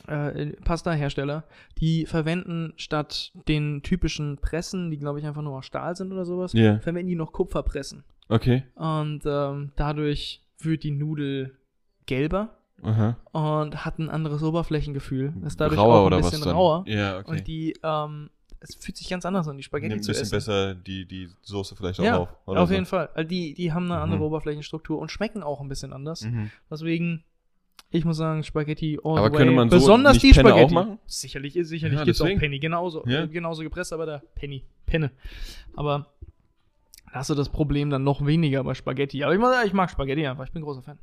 äh, Pasta-Hersteller, die verwenden statt den typischen Pressen, die glaube ich einfach nur aus Stahl sind oder sowas, Ja. verwenden die noch Kupferpressen. Okay. Und ähm, dadurch wird die Nudel gelber Aha. und hat ein anderes Oberflächengefühl. Ist dadurch Rauer auch oder ein was bisschen dann? rauer. Ja, okay. Und die, ähm, es fühlt sich ganz anders an, die Spaghetti Nimmt ein zu bisschen essen. besser die, die Soße vielleicht auch ja, auf. auf jeden Fall. Also die, die haben eine andere Mhm. Oberflächenstruktur und schmecken auch ein bisschen anders. Mhm. Deswegen, ich muss sagen, Spaghetti all Aber the könnte way. man so Besonders nicht die Penne auch Spaghetti. machen? Sicherlich, sicherlich Ja, gibt es auch. Penny, genauso. Ja. Äh, genauso gepresst, aber da Penny, Penne. Aber da hast du das Problem dann noch weniger bei Spaghetti. Aber ich, muss sagen, ich mag Spaghetti einfach, ich bin großer Fan.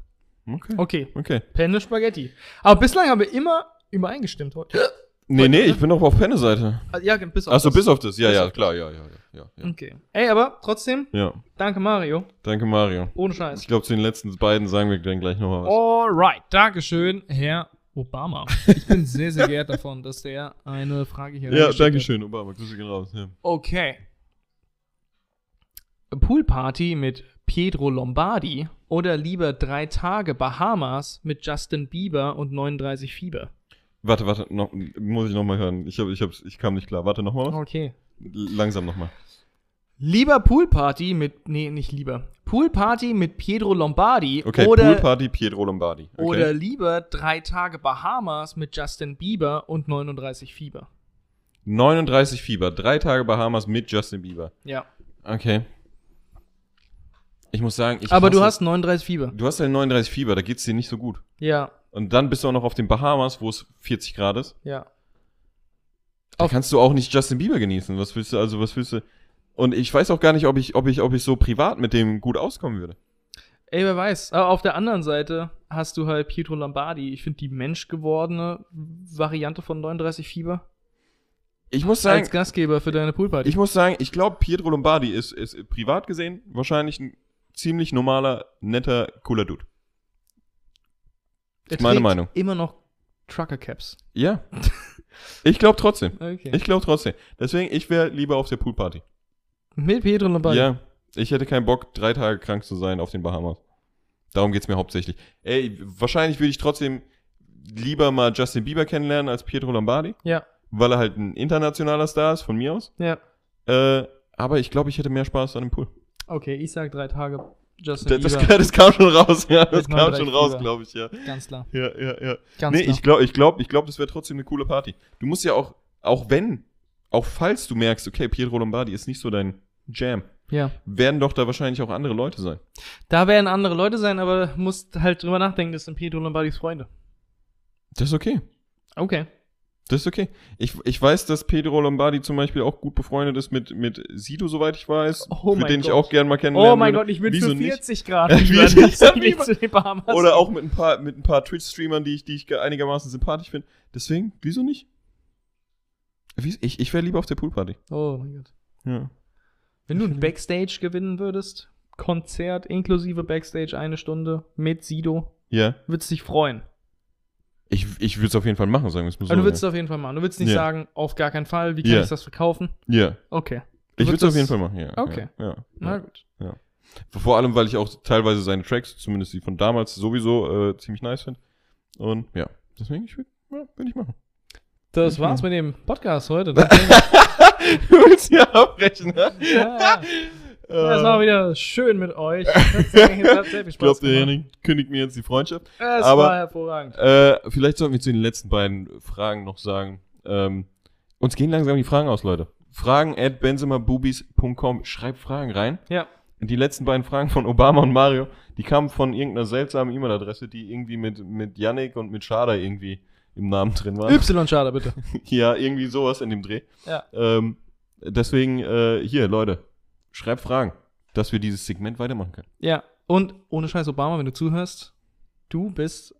Okay. Okay, Okay. Penne, Spaghetti. Aber bislang haben wir immer übereingestimmt heute. Nee, nee, ich bin doch auf Penne-Seite. Ah, Ja, bis auf Achso, das. bis auf das. Ja, Bis ja, klar, ja, ja, ja. Ja. Okay. Ey, aber trotzdem, ja. danke Mario. Danke, Mario. Ohne Scheiß. Ich glaube, zu den letzten beiden sagen wir dann gleich nochmal was. Alright, Dankeschön, Herr Obama. Ich bin sehr, sehr geehrt davon, dass der eine Frage hier ja, reingeschickt danke schön, Obama. Grüße gehen raus. Ja. Okay. Poolparty mit Pietro Lombardi oder lieber drei Tage Bahamas mit Justin Bieber und 39 Fieber? Warte, warte, noch, muss ich nochmal hören. Ich, hab, ich, hab's, ich kam nicht klar. Warte nochmal was. Okay. Langsam nochmal. Lieber Poolparty mit, nee, nicht lieber. Poolparty mit Pietro Lombardi Okay, oder, Poolparty Pietro Lombardi. Okay. oder lieber drei Tage Bahamas mit Justin Bieber und 39 Fieber? 39 Fieber, drei Tage Bahamas mit Justin Bieber. Ja. Okay. Ich muss sagen, ich Aber du hast 39 Fieber. Du hast ja 39 Fieber, da geht's dir nicht so gut. Ja, Und dann bist du auch noch auf den Bahamas, wo es 40 Grad ist. ja. Da Auf- kannst du auch nicht Justin Bieber genießen. Was willst du, also was willst du? Und ich weiß auch gar nicht, ob ich, ob ich, ob ich so privat mit dem gut auskommen würde. Ey, wer weiß. Aber auf der anderen Seite hast du halt Pietro Lombardi. Ich finde die menschgewordene Variante von 39 Fieber Ich muss sagen, als Gastgeber für deine Poolparty. ich muss sagen, ich glaube, Pietro Lombardi ist, ist privat gesehen wahrscheinlich ein ziemlich normaler, netter, cooler Dude. Er meine trägt Meinung. Immer noch Trucker Caps. Ja. Ich glaube trotzdem. Okay. Ich glaube trotzdem. Deswegen, ich wäre lieber auf der Poolparty. Mit Pietro Lombardi. Ja. Ich hätte keinen Bock, drei Tage krank zu sein auf den Bahamas. Darum geht's mir hauptsächlich. Ey, wahrscheinlich würde ich trotzdem lieber mal Justin Bieber kennenlernen als Pietro Lombardi, Ja. weil er halt ein internationaler Star ist, von mir aus. Ja. Äh, aber ich glaube, ich hätte mehr Spaß an dem Pool. Okay, ich sag drei Tage Justin Das, das, das kam schon raus, ja. Das kam 39 schon raus, glaube ich, ja. Ganz klar. Ja, ja, ja. Ganz nee, klar. ich glaube, ich glaube, ich glaube, das wäre trotzdem eine coole Party. Du musst ja auch, auch wenn, auch falls du merkst, okay, Pietro Lombardi ist nicht so dein Jam, ja. werden doch da wahrscheinlich auch andere Leute sein. Da werden andere Leute sein, aber du musst halt drüber nachdenken, das sind Pietro Lombardis Freunde. Das ist okay. Okay. Das ist okay. Ich, ich weiß, dass Pedro Lombardi zum Beispiel auch gut befreundet ist mit, mit Sido, soweit ich weiß. Oh für den ich Gott. auch gern mal kennenlernen Oh mein würde. Gott, ich bin Wieso für nicht? 40 Grad Ja, ich Oder auch mit ein paar, mit ein paar Twitch-Streamern, die ich, die ich ge- einigermaßen sympathisch finde. Deswegen, wieso nicht? Ich, ich wäre lieber auf der Poolparty. Oh mein Gott. Ja. Wenn du ein Backstage gewinnen würdest, Konzert inklusive Backstage eine Stunde mit Sido, Ja. würdest dich freuen. Ich, ich würde es auf jeden Fall machen, sagen wir es mal so. Aber du würdest ja. es auf jeden Fall machen. Du würdest nicht Ja. sagen, auf gar keinen Fall, wie kann Ja. ich das verkaufen? ja. Okay. Du Ich würde es auf jeden Fall machen, ja. Okay. Ja, ja, Na ja. gut. Vor allem, weil ich auch teilweise seine Tracks, zumindest die von damals, sowieso äh, ziemlich nice finde. Und ja, deswegen, ich würde ja, würd ich machen. Das Mhm. war's mit dem Podcast heute. du willst ja abbrechen, ne? ja, ja. Das Äh, war wieder schön mit euch. Ich glaube, der. Henning kündigt mir jetzt die Freundschaft. Es aber- war hervorragend. Äh, vielleicht sollten wir zu den letzten beiden Fragen noch sagen. Ähm, uns gehen langsam die Fragen aus, Leute. Fragen at benzemabubis.com. Schreibt Fragen rein. Ja. Die letzten beiden Fragen von Obama und Mario, die kamen von irgendeiner seltsamen E-Mail-Adresse, die irgendwie mit, mit Yannick und mit Schada irgendwie im Namen drin war. Y schade, bitte. ja, irgendwie sowas in dem Dreh. Ja. Ähm, deswegen, äh, hier, Leute, schreibt Fragen, dass wir dieses Segment weitermachen können. Ja. Und ohne Scheiß, Obama, wenn du zuhörst, du bist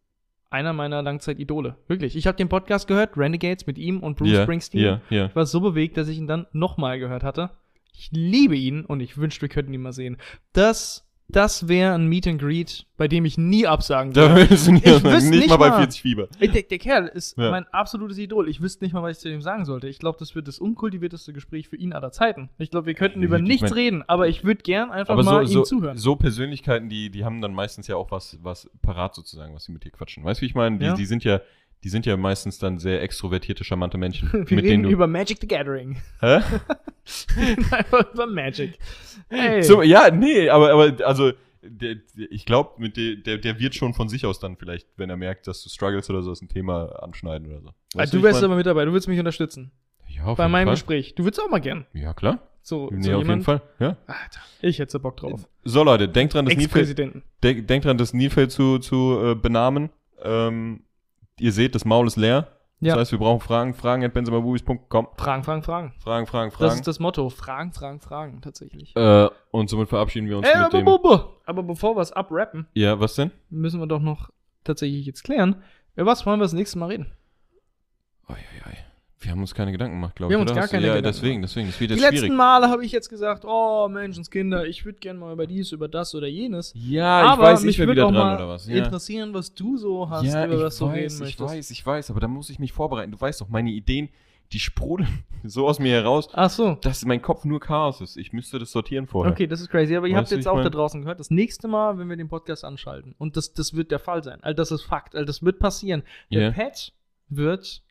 einer meiner Langzeitidole. Wirklich. Ich habe den Podcast gehört, Renegades mit ihm und Bruce Ja, Springsteen. ja, ja. Ich war so bewegt, dass ich ihn dann nochmal gehört hatte. Ich liebe ihn und ich wünschte, wir könnten ihn mal sehen. Das, das wäre ein Meet and Greet, bei dem ich nie absagen Da würde. willst du nicht, Ich nicht nicht mal bei mal. 40 Fieber. Ey, Der, der Kerl ist Ja. mein absolutes Idol. Ich wüsste nicht mal, was ich zu ihm sagen sollte. Ich glaube, das wird das unkultivierteste Gespräch für ihn aller Zeiten. Ich glaube, wir könnten über Ich nichts reden, aber ich würde gern einfach Aber mal so, ihm so, zuhören. so Persönlichkeiten, die, die haben dann meistens ja auch was, was parat sozusagen, was sie mit dir quatschen. Weißt du, wie ich meine? Die, Ja. die sind ja, die sind ja meistens dann sehr extrovertierte, charmante Menschen. wir mit denen reden du. über Magic the Gathering. Hä? einfach über Magic. Hey. So, ja, nee, aber, aber also, der, der, ich glaube, mit der, der, der wird schon von sich aus dann vielleicht, wenn er merkt, dass du struggles oder so, ein Thema anschneiden oder so. Weißt du ich wärst mein? aber mit dabei, du würdest mich unterstützen. ja, auf Bei jeden meinem Fall. Gespräch. Du würdest auch mal gern. Ja, klar. So, Nee, so auf jeden Fall. Ja. Alter, ich hätte Bock drauf. So, Leute, denkt dran, das Nilfeld, denk, denkt dran, das Nilfeld zu, zu äh, benamen. Ähm, ihr seht, das Maul ist leer. Ja. Das heißt, wir brauchen Fragen. Fragen at benzemabubis.com. Fragen, Fragen, Fragen. Fragen, Fragen, Das Fragen. ist das Motto. Fragen, Fragen, Fragen, tatsächlich. Äh, und somit verabschieden wir uns Ey, mit aber, dem. aber bevor wir es abrappen, Ja, was denn? müssen wir doch noch tatsächlich jetzt klären. Über was wollen wir das nächste Mal reden? Oi, oi, oi. Wir haben uns keine Gedanken gemacht, glaube Wir ich. haben uns gar Hast du- keine ja, Gedanken deswegen, deswegen. Das wird Die jetzt letzten schwierig. Male habe ich jetzt gesagt, oh Menschenskinder, ich würde gerne mal über dies, über das oder jenes. Ja, ich aber weiß, mich ich wäre würde wieder auch dran mal oder was. Ja, interessieren, was du so hast, ja über ich was du reden weiß, ich möchtest. weiß, ich weiß, aber da muss ich mich vorbereiten. Du weißt doch, meine Ideen, die sprudeln so aus mir heraus, Ach so. dass mein Kopf nur Chaos ist. Ich müsste das sortieren vorher. Okay, das ist crazy. Aber ihr Weißt habt du, jetzt ich auch da mein- draußen gehört, das nächste Mal, wenn wir den Podcast anschalten, und das, das wird der Fall sein, all das ist Fakt, all das wird passieren. Der Ja. Pat wird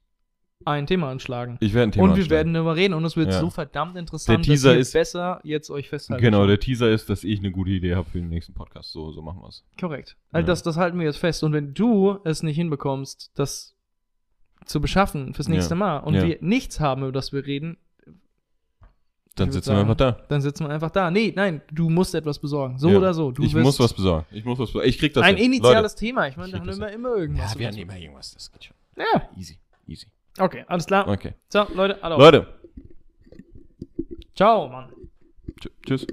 ein Thema anschlagen. Ich werde ein Thema und wir anschlagen. werden darüber reden und es wird Ja. so verdammt interessant, Der Teaser dass ihr ist- besser jetzt euch festhalten Genau, der Teaser ist, dass ich eine gute Idee habe für den nächsten Podcast. So, so machen wir es. Korrekt. Ja. das, das halten wir jetzt fest. Und wenn du es nicht hinbekommst, das zu beschaffen fürs nächste Ja. Mal und wir nichts haben, über das wir reden, Dann sitzen wir sagen, einfach da. dann sitzen wir einfach da. Nee, nein, du musst etwas besorgen. So Ja. oder so. Du ich muss was besorgen. Ich muss was besorgen. Ich krieg das ein hin. initiales Thema. Ich meine, da haben wir immer irgendwas. Ja, wir haben immer irgendwas. Das geht schon. ja. Easy, easy. Okay, alles klar. Okay. So, Leute, auf. Leute, Ciao, Mann. tsch- tschüss.